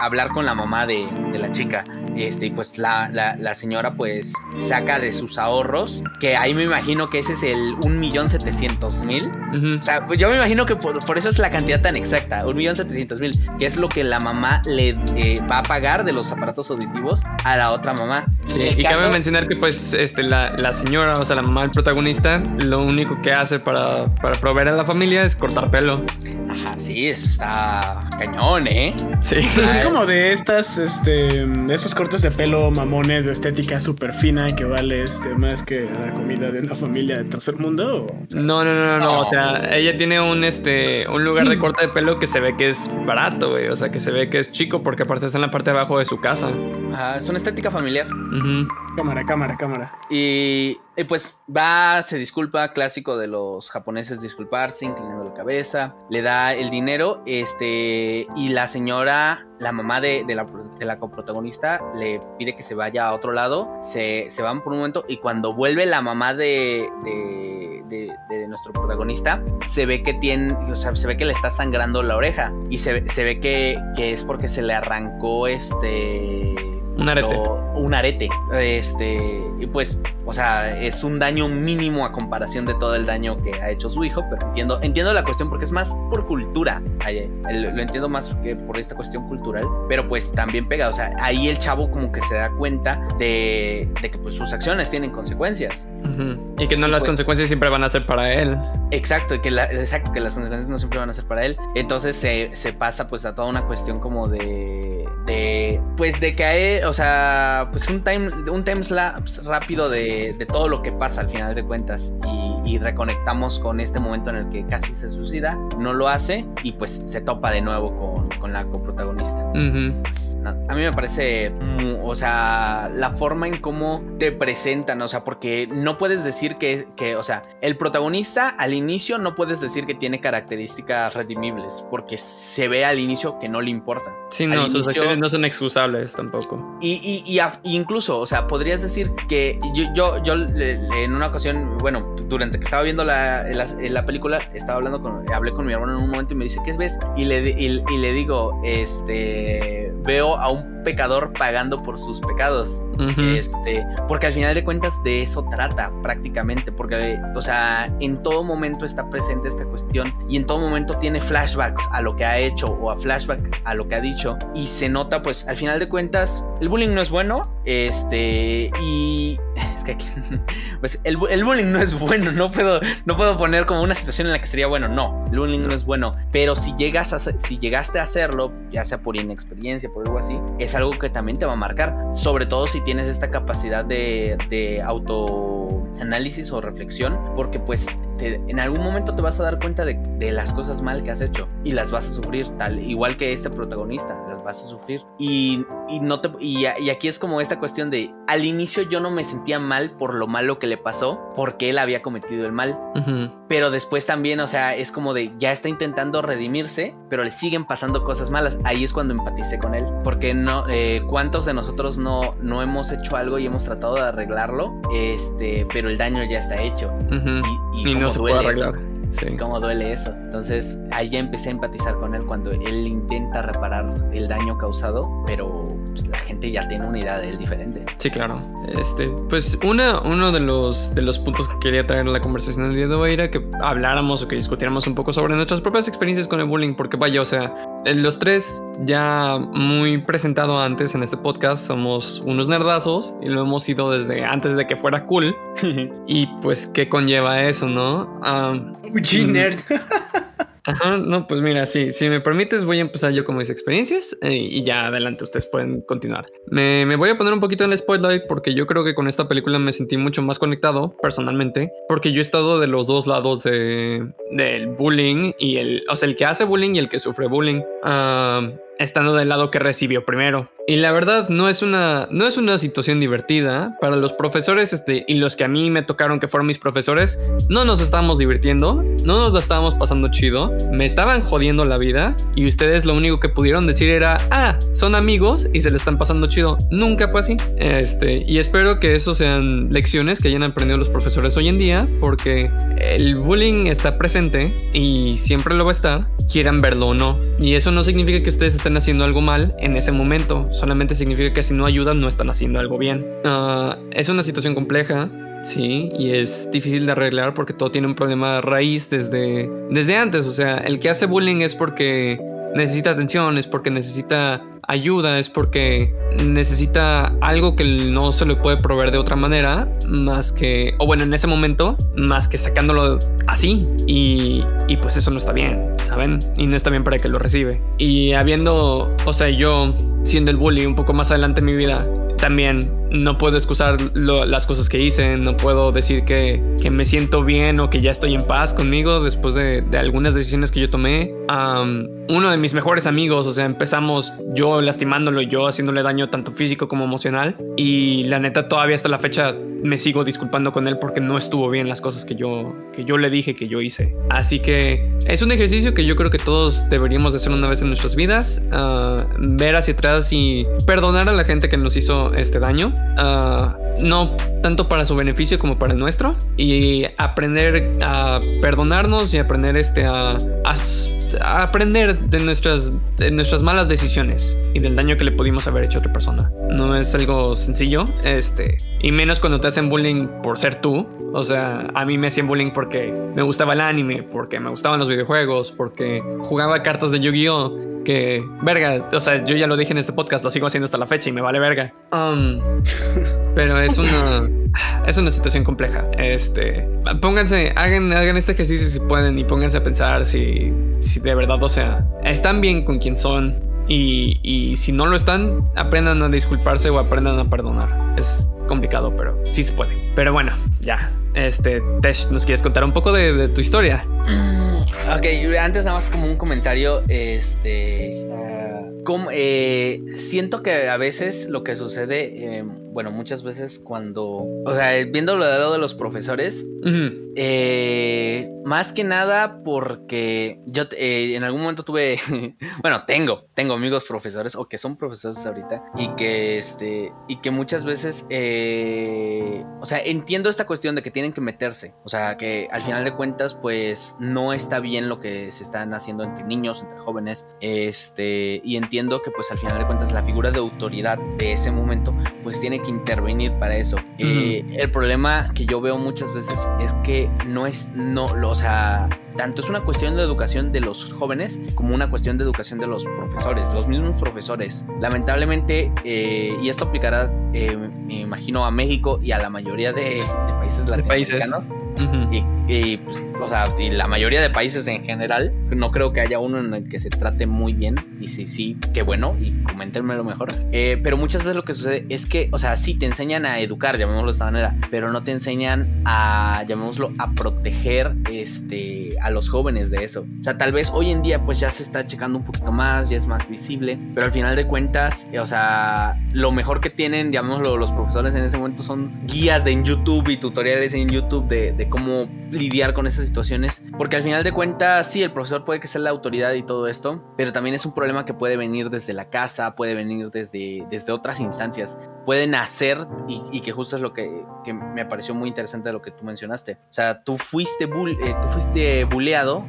hablar con la mamá de, de la chica. Este, y pues la, la, señora pues saca de sus ahorros, que ahí me imagino que ese es el 1.700.000. O sea, pues yo me imagino que por, eso es la cantidad tan exacta, 1.700.000, que es lo que la mamá le eh, va a pagar de los aparatos auditivos a la otra mamá. y cabe mencionar que pues este, la, la, señora, o sea, la mamá del protagonista, lo único que hace para, para proveer a la familia es cortar pelo. Ajá, sí, está cañón, ¿eh? Sí. es como de estas, este, de esos cortes de pelo mamones de estética súper fina que vale este, más que la comida de una familia de tercer mundo. no, no, no, no, O sea, ella tiene un, este, un lugar de corte de pelo que se ve que es barato, güey. O sea, que se ve que es chico porque aparte está en la parte de abajo de su casa. Ajá, es una estética familiar. Cámara, cámara, cámara. Y, pues va, se disculpa, clásico de los japoneses disculparse, inclinando la cabeza, le da el dinero, este, y la señora, la mamá de, la, de coprotagonista, le pide que se vaya a otro lado, se, se van por un momento, y cuando vuelve la mamá de, de, de nuestro protagonista, se ve que tiene, o sea, se ve que le está sangrando la oreja, y se, se ve que, que es porque se le arrancó este Un arete. un arete. Este, y pues, o sea, es un daño mínimo a comparación de todo el daño que ha hecho su hijo, pero entiendo, entiendo la cuestión porque es más por cultura. Lo entiendo más que por esta cuestión cultural, pero pues también pega. O sea, ahí el chavo como que se da cuenta de, de que pues sus acciones tienen consecuencias. Y que no las pues consecuencias siempre van a ser para él. Exacto, que la, exacto, que las consecuencias no siempre van a ser para él. Entonces se, se pasa pues a toda una cuestión como de, de pues de caer, o sea, pues un time, un time lapse rápido de, todo lo que pasa al final de cuentas y, reconectamos con este momento en el que casi se suicida, no lo hace y pues se topa de nuevo con la coprotagonista a mí me parece, o sea, la forma en cómo te presentan, o sea, porque no puedes decir que, que, o sea, el protagonista al inicio no puedes decir que tiene características redimibles, porque se ve al inicio que no le importa. Sí, no, sus acciones no son excusables tampoco. Y, y, y, incluso, o sea, podrías decir que yo, yo, yo en una ocasión, bueno, durante que estaba viendo la, la, película, estaba hablando con, hablé con mi hermano en un momento y me dice, ¿qué ves? Y le, y, y le digo, este, veo a un pecador pagando por sus pecados. Este, porque al final de cuentas de eso trata prácticamente, porque, o sea, en todo momento está presente esta cuestión y en todo momento tiene flashbacks a lo que ha hecho o a flashback a lo que ha dicho y se nota, pues, al final de cuentas, el bullying no es bueno, este, y es que aquí, pues, el, el, bullying no es bueno, no puedo, no puedo poner como una situación en la que sería bueno, no, el bullying no es bueno, pero si llegas a, si llegaste a hacerlo, ya sea por inexperiencia, por algo así, es algo que también te va a marcar, sobre todo si tienes esta capacidad de, de autoanálisis o reflexión, porque pues en algún momento te vas a dar cuenta de, las cosas mal que has hecho y las vas a sufrir, tal igual que este protagonista, las vas a sufrir. Y, no te, y, aquí es como esta cuestión de, al inicio yo no me sentía mal por lo malo que le pasó, porque él había cometido el mal, pero después también, o sea, es como de, ya está intentando redimirse, pero le siguen pasando cosas malas. Ahí es cuando empaticé con él, porque no, eh, ¿cuántos de nosotros no, no hemos hecho algo y hemos tratado de arreglarlo? Este, pero el daño ya está hecho. y no se puede arreglar. Sí. Cómo duele eso. Entonces ahí ya empecé a empatizar con él cuando él intenta reparar el daño causado, pero pues, la gente ya tiene una idea de él diferente. Sí, claro. Este, pues una, uno de los, de los puntos que quería traer a la conversación el día de hoy era que habláramos o que discutiéramos un poco sobre nuestras propias experiencias con el bullying, porque vaya, o sea, los tres ya muy presentado antes en este podcast somos unos nerdazos y lo hemos ido desde antes de que fuera cool. y pues, ¿qué conlleva eso, no? Um, nerd. No, pues mira, sí, si me permites voy a empezar yo con mis experiencias eh, y ya adelante ustedes pueden continuar. Me, me, voy a poner un poquito en el spotlight porque yo creo que con esta película me sentí mucho más conectado personalmente porque yo he estado de los dos lados de, del bullying y el, o sea, el que hace bullying y el que sufre bullying. Uh, estando del lado que recibió primero. Y la verdad no es una, no es una situación divertida. Para los profesores este, y los que a mí me tocaron que fueron mis profesores, no nos estábamos divirtiendo, no nos lo estábamos pasando chido, me estaban jodiendo la vida y ustedes lo único que pudieron decir era, ah, son amigos y se le están pasando chido. Nunca fue así. Este, y espero que eso sean lecciones que hayan aprendido los profesores hoy en día, porque el bullying está presente y siempre lo va a estar, quieran verlo o no. Y eso no significa que ustedes están haciendo algo mal en ese momento. Solamente significa que si no ayudan no están haciendo algo bien. Ah, es una situación compleja. Sí, y es difícil de arreglar porque todo tiene un problema de raíz desde, desde antes. O sea, el que hace bullying es porque necesita atención, es porque necesita ayuda, es porque necesita algo que no se le puede proveer de otra manera, más que, o bueno, en ese momento, más que sacándolo así. Y, y pues eso no está bien, ¿saben? Y no está bien para que lo recibe. Y habiendo, o sea, yo siendo el bully un poco más adelante en mi vida, también no puedo excusar las cosas que hice, no puedo decir que, que, me siento bien o que ya estoy en paz conmigo después de, de algunas decisiones que yo tomé. uno de mis mejores amigos, o sea, empezamos yo lastimándolo, yo haciéndole daño tanto físico como emocional y la neta todavía hasta la fecha me sigo disculpando con él porque no estuvo bien las cosas que yo, que yo le dije que yo hice. Así que es un ejercicio que yo creo que todos deberíamos de hacer una vez en nuestras vidas, ah, ver hacia atrás y perdonar a la gente que nos hizo este daño. Uh, no tanto para su beneficio como para el nuestro. Y aprender a perdonarnos y aprender este a, aprender de nuestras, de nuestras malas decisiones y del daño que le pudimos haber hecho a otra persona. No es algo sencillo, este, y menos cuando te hacen bullying por ser tú. O sea, a mí me hacían bullying porque me gustaba el anime, porque me gustaban los videojuegos, porque jugaba cartas de Yu-Gi-Oh! Que, verga, o sea, yo ya lo dije en este podcast, lo sigo haciendo hasta la fecha y me vale verga. Um, pero es una, es una situación compleja. Este, pónganse, hagan, hagan este ejercicio si pueden y pónganse a pensar si, si de verdad, o sea, están bien con quien son y, y si no lo están, aprendan a disculparse o aprendan a perdonar. Es complicado, pero sí se puede. Pero bueno, ya. Este, Tesh, ¿nos quieres contar un poco de, de tu historia? Ok, antes nada más como un comentario, este... como, eh, siento que a veces lo que sucede, eh, bueno, muchas veces cuando, o sea, viéndolo del lado de los profesores, eh, más que nada porque yo eh, en algún momento tuve, bueno, tengo, tengo amigos profesores o que son profesores ahorita y que, este, y que muchas veces, o sea, entiendo esta cuestión de que tienen que meterse, o sea, que al final de cuentas, pues no está bien lo que se están haciendo entre niños, entre jóvenes, este, y entiendo que pues al final de cuentas la figura de autoridad de ese momento, pues tiene que intervenir para eso. Eh, el problema que yo veo muchas veces es que no es, no, lo- o sea, tanto es una cuestión de educación de los jóvenes como una cuestión de educación de los profesores, los mismos profesores. Lamentablemente, eh, y esto aplicará, eh, me imagino, a México y a la mayoría de, de países De países. latinoamericanos. Y, y, pues, o sea, y la mayoría de países en general, no creo que haya uno en el que se trate muy bien. Y si sí, qué bueno, y coméntenmelo mejor. Eh, pero muchas veces lo que sucede es que, o sea, sí te enseñan a educar, llamémoslo de esta manera, pero no te enseñan a, llamémoslo, a proteger este, a los jóvenes de eso. O sea, tal vez hoy en día, pues ya se está checando un poquito más, ya es más visible, pero al final de cuentas, eh, o sea, lo mejor que tienen, llamémoslo, los profesores en ese momento son guías de en YouTube y tutoriales en YouTube de, de cómo lidiar con esas situaciones. Porque al final de cuentas, sí, el profesor puede que sea la autoridad y todo esto, pero también es un problema que puede venir desde la casa, puede venir desde, desde otras instancias. Pueden hacer, y, y que justo es lo que, que me pareció muy interesante de lo que tú mencionaste. O sea, tú fuiste, bull, eh, tú fuiste bulleado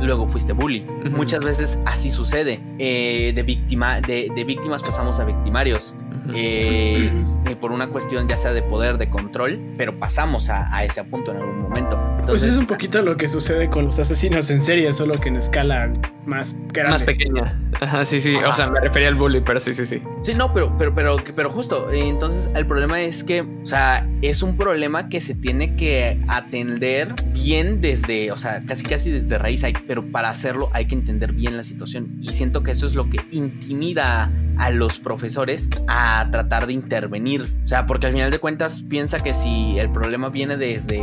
y luego fuiste bully. Muchas veces así sucede. Eh, de, víctima, de, de víctimas pasamos a victimarios. Eh, eh, por una cuestión ya sea de poder, de control, pero pasamos a, a ese punto en algún momento. Pues es un poquito lo que sucede con los asesinos en serie, solo que en escala más grande. Más pequeña. Ajá, sí, sí. O sea, me refería al bully, pero sí, sí, sí. Sí, no, pero, pero, pero, pero justo, entonces el problema es que, o sea, es un problema que se tiene que atender bien desde, o sea, casi casi desde raíz, hay- pero para hacerlo hay que entender bien la situación. Y siento que eso es lo que intimida a los profesores a tratar de intervenir. O sea, porque al final de cuentas piensa que si el problema viene desde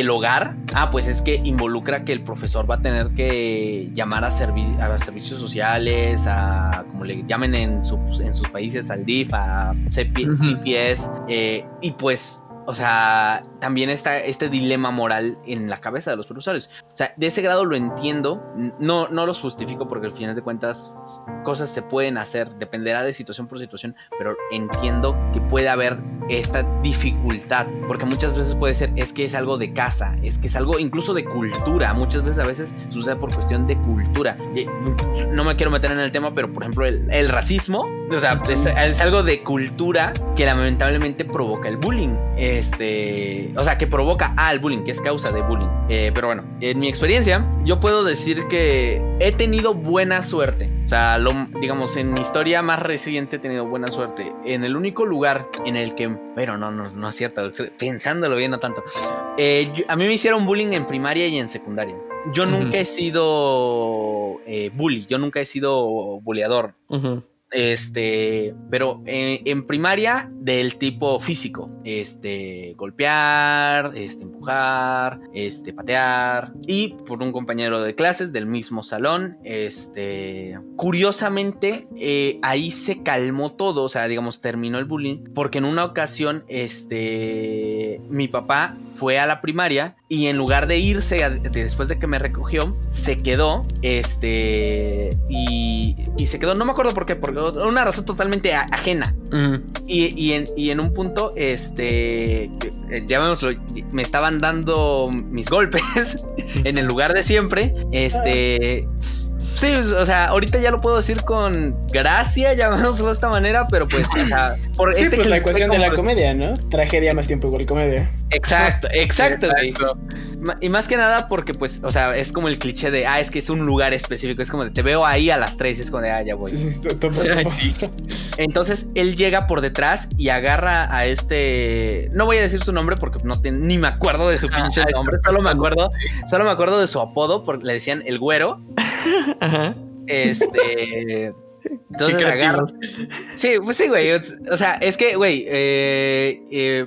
el hogar, ah, pues es que involucra que el profesor va a tener que llamar a, servi- a servicios sociales, a como le llamen en, sus- en sus países, al DIF, a. CPS, eh, y pues, o sea, también está este dilema moral en la cabeza de los profesores. O sea, de ese grado lo entiendo, no, no los justifico porque al final de cuentas cosas se pueden hacer, dependerá de situación por situación, pero entiendo que puede haber esta dificultad, porque muchas veces puede ser, es que es algo de casa, es que es algo incluso de cultura, muchas veces a veces sucede por cuestión de cultura. No me quiero meter en el tema, pero por ejemplo el, el racismo, o sea, es, es algo de cultura que lamentablemente provoca el bullying, este, o sea, que provoca al bullying, que es causa de bullying. Eh, pero bueno, en mi experiencia, yo puedo decir que he tenido buena suerte. O sea, lo, digamos, en mi historia más reciente he tenido buena suerte. En el único lugar en el que, pero no, no, no es cierto, pensándolo bien, no tanto. Eh, yo- a mí me hicieron bullying en primaria y en secundaria. Yo Ujú. nunca he sido eh, bully, yo nunca he sido bulleador. Ujú. Este, pero eh, en primaria del tipo físico, este, golpear, este, empujar, este, patear y por un compañero de clases del mismo salón, este, curiosamente eh, ahí se calmó todo, o sea, digamos terminó el bullying porque en una ocasión, este, mi papá fue a la primaria y en lugar de irse a- de- después de que me recogió, se quedó, este, y, y se quedó, no me acuerdo por qué, porque una razón totalmente a- ajena. Y, y en, y en un punto, este, que, eh, llamémoslo, me estaban dando mis golpes en el lugar de siempre, este, sí, pues, o sea, ahorita ya lo puedo decir con gracia, llamémoslo de esta manera, pero pues, o sea, por sí, este pues la ecuación de la comedia, ¿no? Tragedia más tiempo igual comedia. Exacto, exacto, Y más que nada porque, pues, o sea, es como el cliché de, ah, es que es un lugar específico. Es como de, te veo ahí a las tres y es como de, ah, ya voy. Sí, Entonces, él llega por detrás y agarra a este... No voy a decir su nombre porque no ni me acuerdo de su ah, pinche nombre. Solo me acuerdo, solo me acuerdo de su apodo porque le decían el güero. Ajá. Este... Entonces agarra. Sí, pues sí, güey. O sea, es que, güey, eh, eh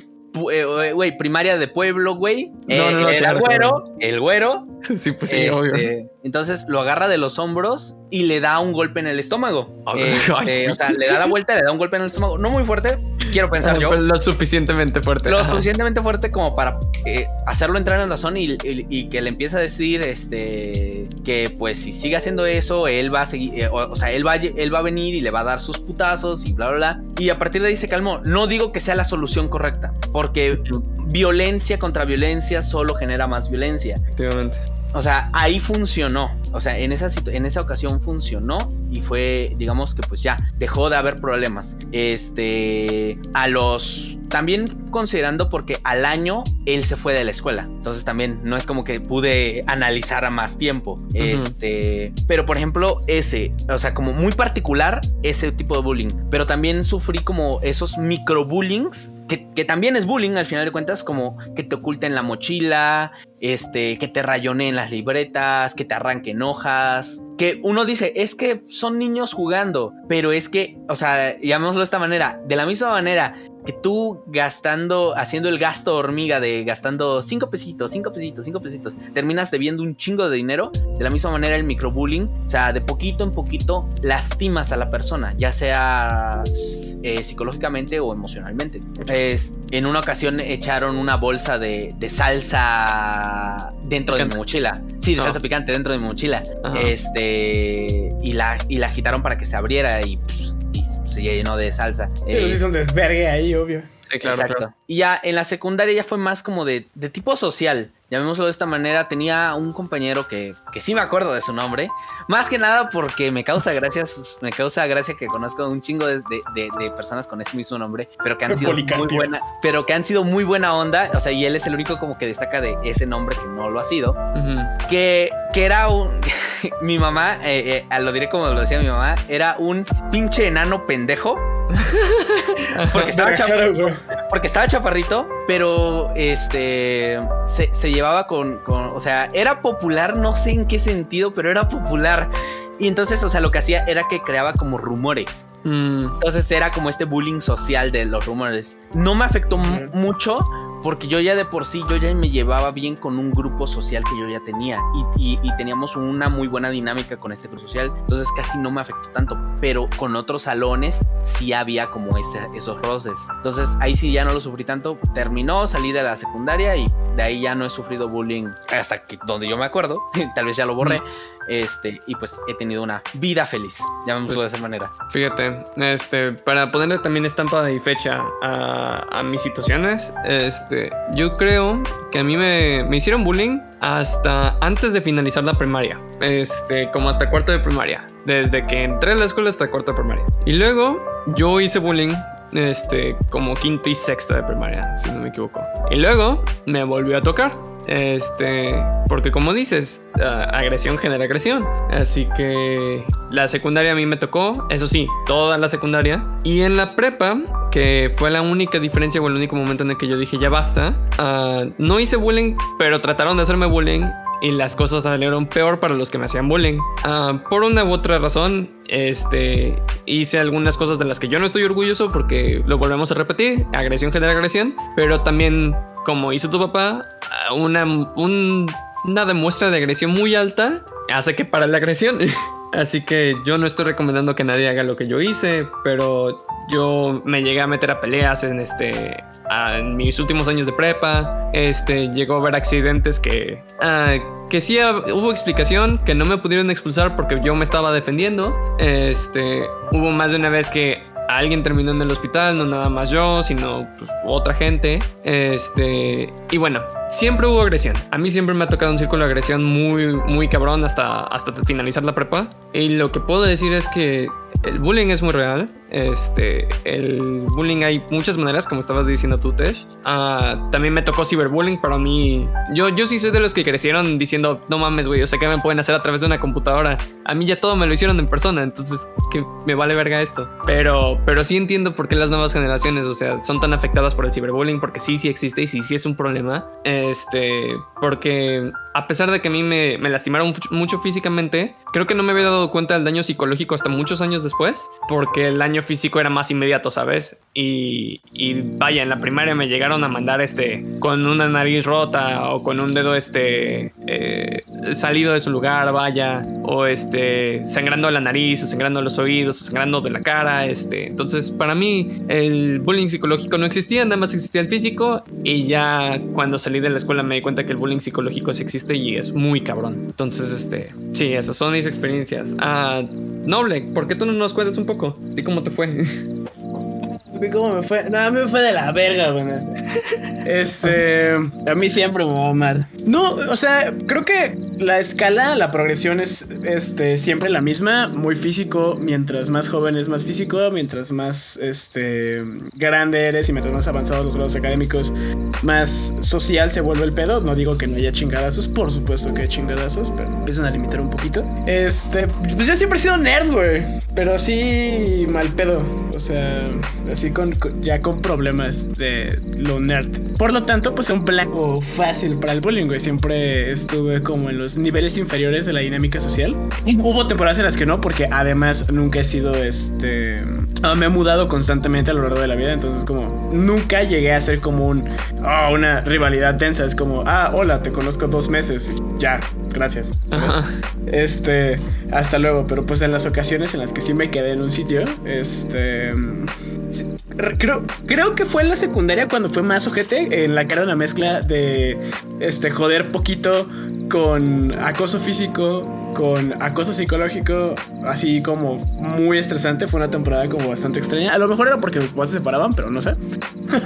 eh, güey, primaria de pueblo, güey. No, no, el güero, el güero. Sí, pues sí, obvio. Este, entonces lo agarra de los hombros y le da un golpe en el estómago. Este, o sea, le da la vuelta, le da un golpe en el estómago. No muy fuerte, quiero pensar yo. Lo suficientemente fuerte. Lo suficientemente fuerte como para eh, hacerlo entrar en razón y, y, que le empiece a decir este que pues si sigue haciendo eso, él va a seguir, o, sea, él va, él va a venir y le va a dar sus putazos y bla, bla, bla. Y a partir de ahí se calmó. No digo que sea la solución correcta, porque violencia contra violencia solo genera más violencia. Efectivamente. O sea, ahí funcionó. O sea, en esa, en esa ocasión funcionó y fue, digamos que pues ya, dejó de haber problemas. Este, a los, también considerando porque al año él se fue de la escuela. Entonces también no es como que pude analizar a más tiempo. Este, pero por ejemplo, ese, o sea, como muy particular ese tipo de bullying. Pero también sufrí como esos microbullings que, también es bullying al final de cuentas, como que te oculten la mochila, este, que te rayoneen las libretas, que te arranquen hojas, que uno dice, es que son niños jugando, pero es que, o sea, llamémoslo de esta manera, de la misma manera que tú gastando, haciendo el gasto hormiga de gastando 5 pesitos, 5 pesitos, 5 pesitos, terminas debiendo un chingo de dinero, de la misma manera el microbullying, o sea, de poquito en poquito lastimas a la persona, ya sea eh, psicológicamente o emocionalmente. Es, en una ocasión echaron una bolsa de, de salsa dentro de mi mochila. Sí, de salsa picante dentro de mi mochila. Este, y la, y la agitaron para que se abriera y... Pues, se llenó de salsa. Sí, eh, hizo un desvergue ahí, obvio. Exacto. Y ya en la secundaria ya fue más como de, de, tipo social. Llamémoslo de esta manera. Tenía un compañero que, que sí me acuerdo de su nombre. Más que nada porque me causa gracias, me causa gracia que conozco un chingo de, de, personas con ese mismo nombre, pero que han sido muy buena, pero que han sido muy buena onda. O sea, y él es el único como que destaca de ese nombre que no lo ha sido. que, que era un. mi mamá, eh, eh, lo diré como lo decía mi mamá, era un pinche enano pendejo porque, estaba porque estaba chaparrito, pero este se, llevaba con, O sea, era popular, no sé en qué sentido, pero era popular. Y entonces, o sea, lo que hacía era que creaba como rumores. Mm. Entonces era como este bullying social de los rumores. No me afectó mucho porque yo ya de por sí, yo ya me llevaba bien con un grupo social que yo ya tenía y, teníamos una muy buena dinámica con este grupo social, entonces casi no me afectó tanto, pero con otros salones sí había como ese, esos roces, entonces ahí sí ya no lo sufrí tanto, terminó, salí de la secundaria y de ahí ya no he sufrido bullying hasta que donde yo me acuerdo, tal vez ya lo borré. Este, y pues he tenido una vida feliz, llamémoslo pues, de esa manera. Fíjate, este, para ponerle también estampa y fecha a, a mis situaciones, este, yo creo que a mí me, me, hicieron bullying hasta antes de finalizar la primaria, este, como hasta cuarto de primaria, desde que entré a la escuela hasta cuarto de primaria. Y luego yo hice bullying este, como quinto y sexto de primaria, si no me equivoco. Y luego me volvió a tocar. Este, porque como dices, agresión genera agresión. Así que la secundaria a mí me tocó, eso sí, toda la secundaria. Y en la prepa, que fue la única diferencia o el único momento en el que yo dije ya basta, ah, no hice bullying, pero trataron de hacerme bullying y las cosas salieron peor para los que me hacían bullying. Ah, por una u otra razón, este, hice algunas cosas de las que yo no estoy orgulloso porque lo volvemos a repetir, agresión genera agresión, pero también como hizo tu papá, una, una demuestra de agresión muy alta hace que para la agresión. Así que yo no estoy recomendando que nadie haga lo que yo hice, pero yo me llegué a meter a peleas en este en mis últimos años de prepa. Este llegó a haber accidentes que ah, que sí hubo explicación, que no me pudieron expulsar porque yo me estaba defendiendo. Este hubo más de una vez que alguien terminó en el hospital, no nada más yo, sino pues, otra gente. Este, y bueno, siempre hubo agresión. A mí siempre me ha tocado un círculo de agresión muy, muy cabrón hasta, hasta finalizar la prepa. Y lo que puedo decir es que el bullying es muy real. Este, el bullying hay muchas maneras, como estabas diciendo tú, Tesh. Ah, también me tocó ciberbullying, pero a mí, yo, yo sí soy de los que crecieron diciendo, no mames, güey, o sea, ¿qué me pueden hacer a través de una computadora? A mí ya todo me lo hicieron en persona, entonces, que me vale verga esto. Pero, pero sí entiendo por qué las nuevas generaciones, o sea, son tan afectadas por el ciberbullying, porque sí, sí existe y sí, sí es un problema. Este, porque a pesar de que a mí me, me lastimaron mucho físicamente, creo que no me había dado cuenta del daño psicológico hasta muchos años después, porque el físico era más inmediato, ¿sabes? Y, vaya, en la primaria me llegaron a mandar este con una nariz rota o con un dedo este eh, salido de su lugar, vaya, o este sangrando la nariz o sangrando los oídos, o sangrando de la cara, este. Entonces, para mí el bullying psicológico no existía, nada más existía el físico y ya cuando salí de la escuela me di cuenta que el bullying psicológico sí existe y es muy cabrón. Entonces, este, sí, esas son mis experiencias. Ah, Noble, ¿por qué tú no nos cuentas un poco de cómo te fue? ¿Cómo me fue? No, a mí me fue de la verga, güey. Este. A mí siempre me va mal. No, o sea, creo que la escala, la progresión es este, siempre la misma. Muy físico. Mientras más joven es más físico. Mientras más este, grande eres y mientras más avanzados los grados académicos, más social se vuelve el pedo. No digo que no haya chingadazos. Por supuesto que hay chingadazos, pero empiezan a limitar un poquito. Este. Pues yo siempre he sido nerd, güey. Pero así mal pedo. O sea, así con, ya con problemas de lo nerd. Por lo tanto, pues un blanco fácil para el bullying, güey. Siempre estuve como en los niveles inferiores de la dinámica social. Hubo temporadas en las que no, porque además nunca he sido este. Ah, me he mudado constantemente a lo largo de la vida, entonces como nunca llegué a ser como un oh, una rivalidad densa. Es como, ah, hola, te conozco dos meses. Ya, gracias. Este, hasta luego. Pero pues en las ocasiones en las que sí me quedé en un sitio, este Creo, creo que fue en la secundaria cuando fue más ojete, en la cara de una mezcla de este joder poquito con acoso físico, con acoso psicológico, así como muy estresante. Fue una temporada como bastante extraña. A lo mejor era porque los papás se separaban, pero no sé.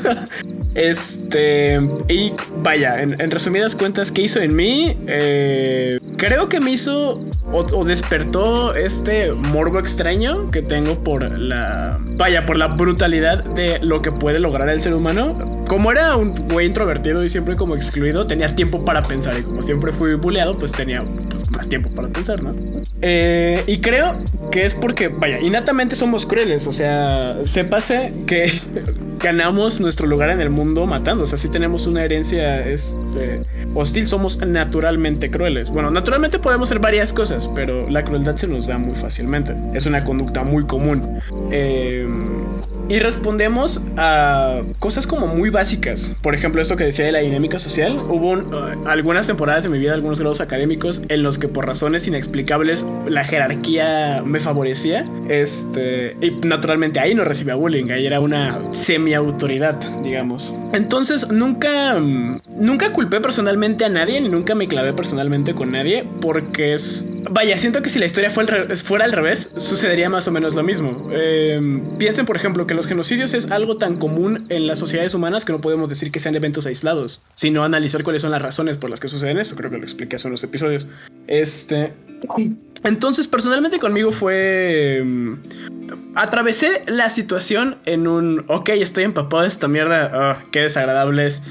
este, y vaya, en, resumidas cuentas, ¿qué hizo en mí? Eh, creo que me hizo o, despertó este morbo extraño que tengo por la, vaya, por la brutalidad de lo que puede lograr el ser humano. Como era un güey introvertido y siempre como excluido, tenía tiempo para pensar y como siempre fui bulleado, pues tenía pues, más tiempo para pensar, ¿no? Eh, y creo que es porque, vaya, innatamente somos crueles, o sea, se pase que ganamos nuestro lugar en el mundo matando, o sea, si tenemos una herencia este, hostil, somos naturalmente crueles. Bueno, naturalmente podemos hacer varias cosas, pero la crueldad se nos da muy fácilmente, es una conducta muy común. Eh, y respondemos a cosas como muy básicas. Por ejemplo, esto que decía de la dinámica social. Hubo uh, algunas temporadas de mi vida, algunos grados académicos, en los que por razones inexplicables la jerarquía me favorecía. Este, y naturalmente ahí no recibía bullying, ahí era una semi-autoridad, digamos. Entonces nunca, nunca culpé personalmente a nadie, ni nunca me clavé personalmente con nadie, porque es Vaya, siento que si la historia fuera al revés, sucedería más o menos lo mismo. Em, piensen, por ejemplo, que los genocidios es algo tan común en las sociedades humanas que no podemos decir que sean eventos aislados, sino analizar cuáles son las razones por las que suceden eso. Creo que lo expliqué hace unos episodios. Este. Entonces, personalmente conmigo fue. Em, atravesé la situación en un. Ok, estoy empapado de esta mierda. Oh, qué desagradable es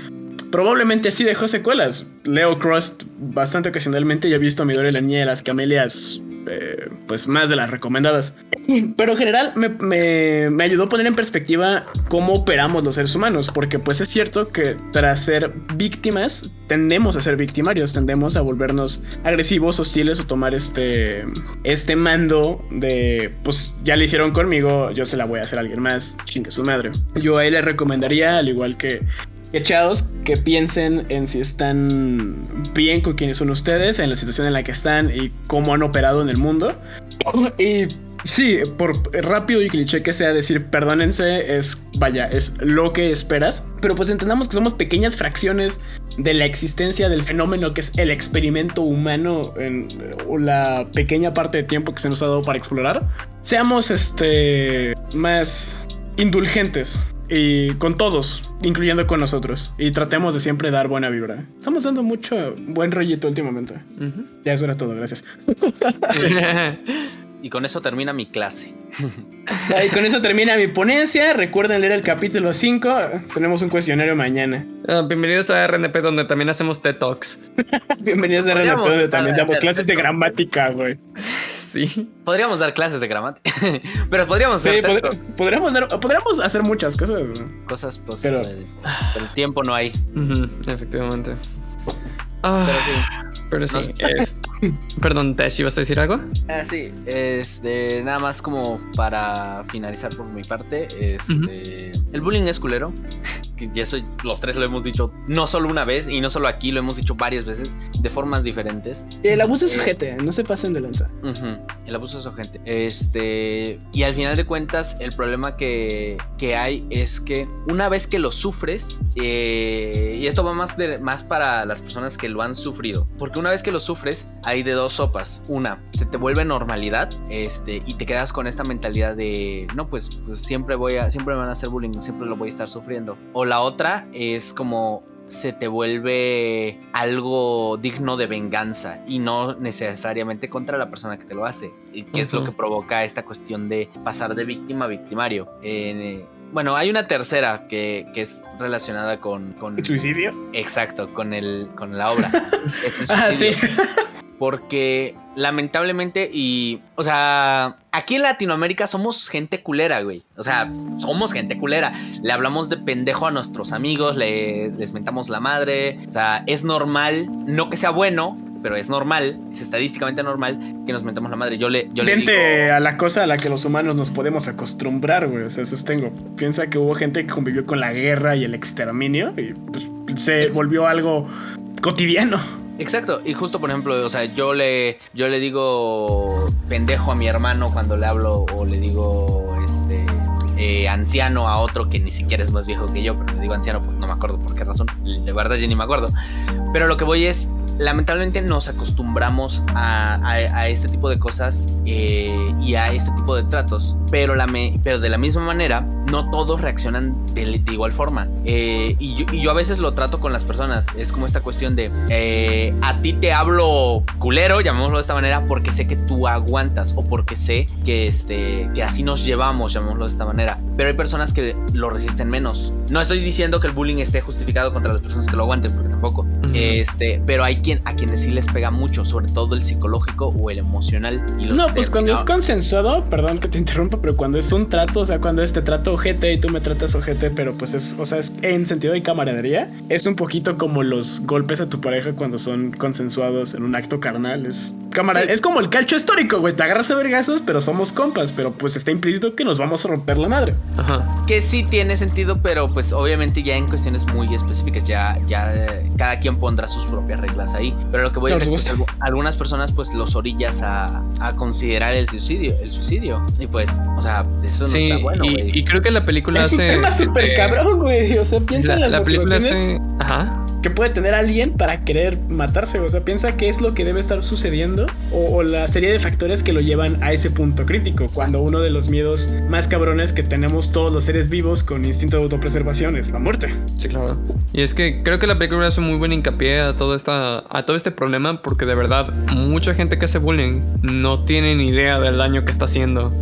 probablemente sí dejó secuelas. Leo Crust bastante ocasionalmente y he visto a Midori la niña de las camelias, eh, pues más de las recomendadas. Pero en general me, me, ayudó a poner en perspectiva cómo operamos los seres humanos, porque pues es cierto que tras ser víctimas, tendemos a ser victimarios, tendemos a volvernos agresivos, hostiles o tomar este, este mando de, pues ya le hicieron conmigo, yo se la voy a hacer a alguien más, chingue su madre. Yo a él le recomendaría, al igual que echados que piensen en si están bien con quienes son ustedes, en la situación en la que están y cómo han operado en el mundo. Y sí, por rápido y cliché que sea decir perdónense, es, vaya, es lo que esperas. Pero pues entendamos que somos pequeñas fracciones de la existencia del fenómeno que es el experimento humano en la pequeña parte de tiempo que se nos ha dado para explorar. Seamos este más indulgentes y con todos, incluyendo con nosotros. Y tratemos de siempre dar buena vibra. Estamos dando mucho buen rollito últimamente. Ya eso era todo, gracias. Y con eso termina mi clase. y con eso termina mi ponencia. Recuerden leer el capítulo 5. Tenemos un cuestionario mañana. Ah, bienvenidos a RNP, donde también hacemos TED Talks. bienvenidos a RNP, donde también damos clases de gramática, güey. Sí. Podríamos dar clases de gramática. pero podríamos hacer. Sí, podríamos, podríamos hacer muchas cosas. Cosas posibles. Pero, el tiempo no hay. efectivamente. pero sí. Pero sí, perdón, Tesh, ¿ibas a decir algo? Ah, sí, este, nada más como para finalizar por mi parte, este, el bullying es culero, y eso los tres lo hemos dicho no solo una vez y no solo aquí, lo hemos dicho varias veces de formas diferentes. El abuso es gente, no se pasen de lanza. El abuso es gente. Este, y al final de cuentas, el problema que, que hay es que una vez que lo sufres, eh, y esto va más, de, más para las personas que lo han sufrido, porque una vez que lo sufres, hay de dos sopas. Una, se te vuelve normalidad este, y te quedas con esta mentalidad de, no, pues, pues siempre voy a, siempre me van a hacer bullying, siempre lo voy a estar sufriendo. O la otra es como se te vuelve algo digno de venganza y no necesariamente contra la persona que te lo hace, y que es lo que provoca esta cuestión de pasar de víctima a victimario. Eh, bueno, hay una tercera que, es relacionada con, con... ¿El suicidio? Exacto, con, el, con la obra. Ah, sí. Porque lamentablemente y, o sea, aquí en Latinoamérica somos gente culera, güey. O sea, somos gente culera. Le hablamos de pendejo a nuestros amigos, le, les mentamos la madre. O sea, es normal, no que sea bueno, pero es normal, es estadísticamente normal que nos mentamos la madre. Yo le, yo le a la cosa a la que los humanos nos podemos acostumbrar, güey. O sea, sostengo. Piensa que hubo gente que convivió con la guerra y el exterminio y pues, se volvió algo cotidiano. Exacto, y justo por ejemplo, o sea, yo le, yo le digo pendejo a mi hermano cuando le hablo o le digo este eh, anciano a otro que ni siquiera es más viejo que yo, pero le digo anciano, pues no me acuerdo por qué razón, de verdad yo ni me acuerdo. Pero lo que voy es, lamentablemente nos acostumbramos a, este tipo de cosas eh, y a este tipo de tratos, pero, la pero de la misma manera, no todos reaccionan de, igual forma. Eh, y, yo, a veces lo trato con las personas, es como esta cuestión de, eh, a ti te hablo culero, llamémoslo de esta manera, porque sé que tú aguantas o porque sé que, este, que así nos llevamos, llamémoslo de esta manera. Pero hay personas que lo resisten menos. No estoy diciendo que el bullying esté justificado contra las personas que lo aguanten, porque tampoco. este, pero hay quien a quienes sí les pega mucho, sobre todo el psicológico o el emocional. no, pues cuando es consensuado, perdón que te interrumpa, pero cuando es un trato, o sea, cuando es te trato ojete y tú me tratas ojete, pero pues es, o sea, es en sentido de camaradería, es un poquito como los golpes a tu pareja cuando son consensuados en un acto carnal, es es como el calcho histórico, güey, te agarras a vergazos, pero somos compas, pero pues está implícito que nos vamos a romper la madre. Ajá. Que sí tiene sentido, pero pues obviamente ya en cuestiones muy específicas, ya, ya cada quien pondrá sus propias reglas ahí. Pero lo que voy a decir es que algunas personas pues los orillas a, considerar el suicidio, el suicidio. Y pues, o sea, eso no está bueno, güey. Y, creo que la película es hace... un tema súper cabrón, güey. O sea, piensa en las la película hace... Ajá que puede tener alguien para querer matarse. O sea, piensa qué es lo que debe estar sucediendo o, la serie de factores que lo llevan a ese punto crítico. Cuando uno de los miedos más cabrones que tenemos todos los seres vivos con instinto de autopreservación es la muerte. Sí, claro. Y es que creo que la película hace muy buen hincapié a todo, esta, a todo este problema porque de verdad mucha gente que hace bullying no tiene ni idea del daño que está haciendo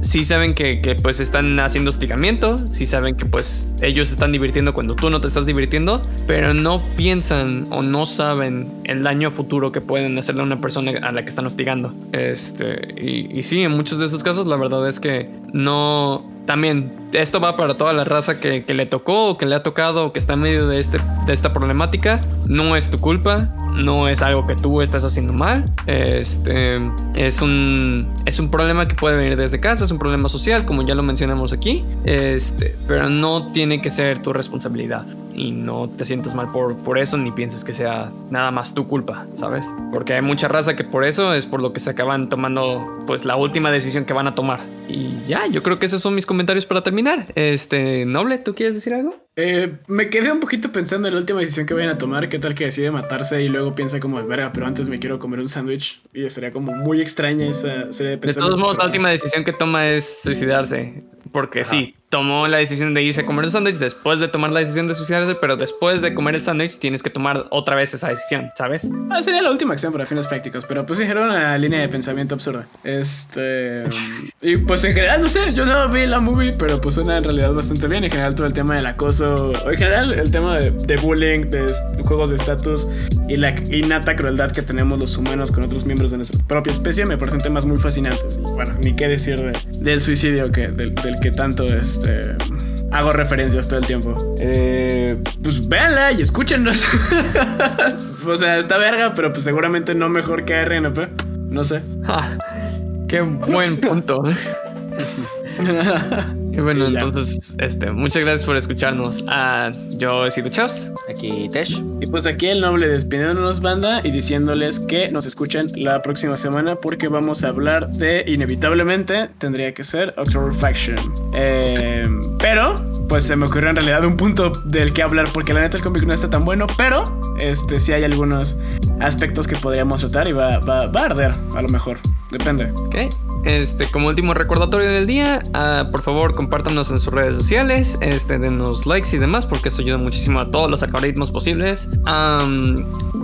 sí saben que, que, pues están haciendo hostigamiento, sí saben que pues ellos están divirtiendo cuando tú no te estás divirtiendo, pero no piensan o no saben el daño futuro que pueden hacerle a una persona a la que están hostigando. Este, y, y sí, en muchos de esos casos la verdad es que no, también esto va para toda la raza que, le tocó que le ha tocado que está en medio de, este, de esta problemática. No es tu culpa, no es algo que tú estás haciendo mal. Este es un, es un problema que puede venir desde casa, es un problema social, como ya lo mencionamos aquí. Este, pero no tiene que ser tu responsabilidad. Y no te sientas mal por, por eso ni pienses que sea nada más tu culpa, ¿sabes? Porque hay mucha raza que por eso es por lo que se acaban tomando pues la última decisión que van a tomar. Y ya, yo creo que esos son mis comentarios para terminar. Este, Noble, ¿tú quieres decir algo? Eh, me quedé un poquito pensando en la última decisión que vayan a tomar. ¿Qué tal que decide matarse y luego piensa como, verga, pero antes me quiero comer un sándwich? Y estaría como muy extraña esa serie de De todos modos, la última decisión que toma es suicidarse. Porque sí, tomó la decisión de irse a comer un sándwich después de tomar la decisión de suicidarse, pero después de comer el sándwich tienes que tomar otra vez esa decisión, ¿sabes? Ah, sería la última acción para fines prácticos, pero pues sí, era una línea de pensamiento absurda. Este. y pues en general, no sé, yo no vi la movie, pero pues suena en realidad bastante bien. En general, todo el tema del acoso, en general, el tema de, bullying, de, juegos de estatus y la innata crueldad que tenemos los humanos con otros miembros de nuestra propia especie me parecen temas muy fascinantes. Y bueno, ni qué decir del suicidio que, del, del que tanto este hago referencias todo el tiempo. Eh, pues véanla y escúchenos. o sea, está verga, pero pues seguramente no mejor que RNP. No sé. qué buen punto. Y bueno, entonces, este, muchas gracias por escucharnos. Ah, yo he sido Chaos. Aquí Tesh. Y pues aquí el noble despidiéndonos, banda, y diciéndoles que nos escuchen la próxima semana porque vamos a hablar de, inevitablemente, tendría que ser October Faction. Eh, pero, pues se me ocurrió en realidad un punto del que hablar porque la neta el cómic no está tan bueno, pero este sí hay algunos aspectos que podríamos tratar y va, va, va a arder, a lo mejor. Depende. Ok. Este, como último recordatorio del día, ah, por favor compártanos en sus redes sociales, este, denos likes y demás, porque eso ayuda muchísimo a todos los algoritmos posibles.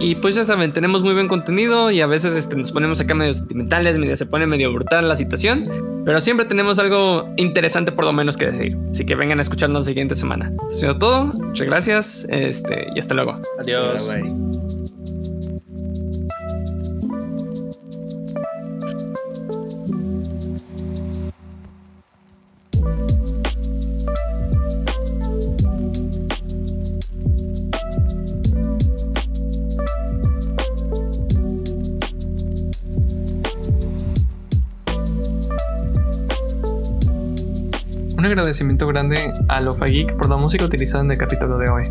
y pues ya saben, tenemos muy buen contenido y a veces este, nos ponemos acá medio sentimentales, medio se pone medio brutal la situación, pero siempre tenemos algo interesante por lo menos que decir. Así que vengan a escucharnos la siguiente semana. Eso ha sido todo, muchas gracias este, y hasta luego. Adiós. Agradecimiento grande a Lofa Geek por la música utilizada en el capítulo de hoy.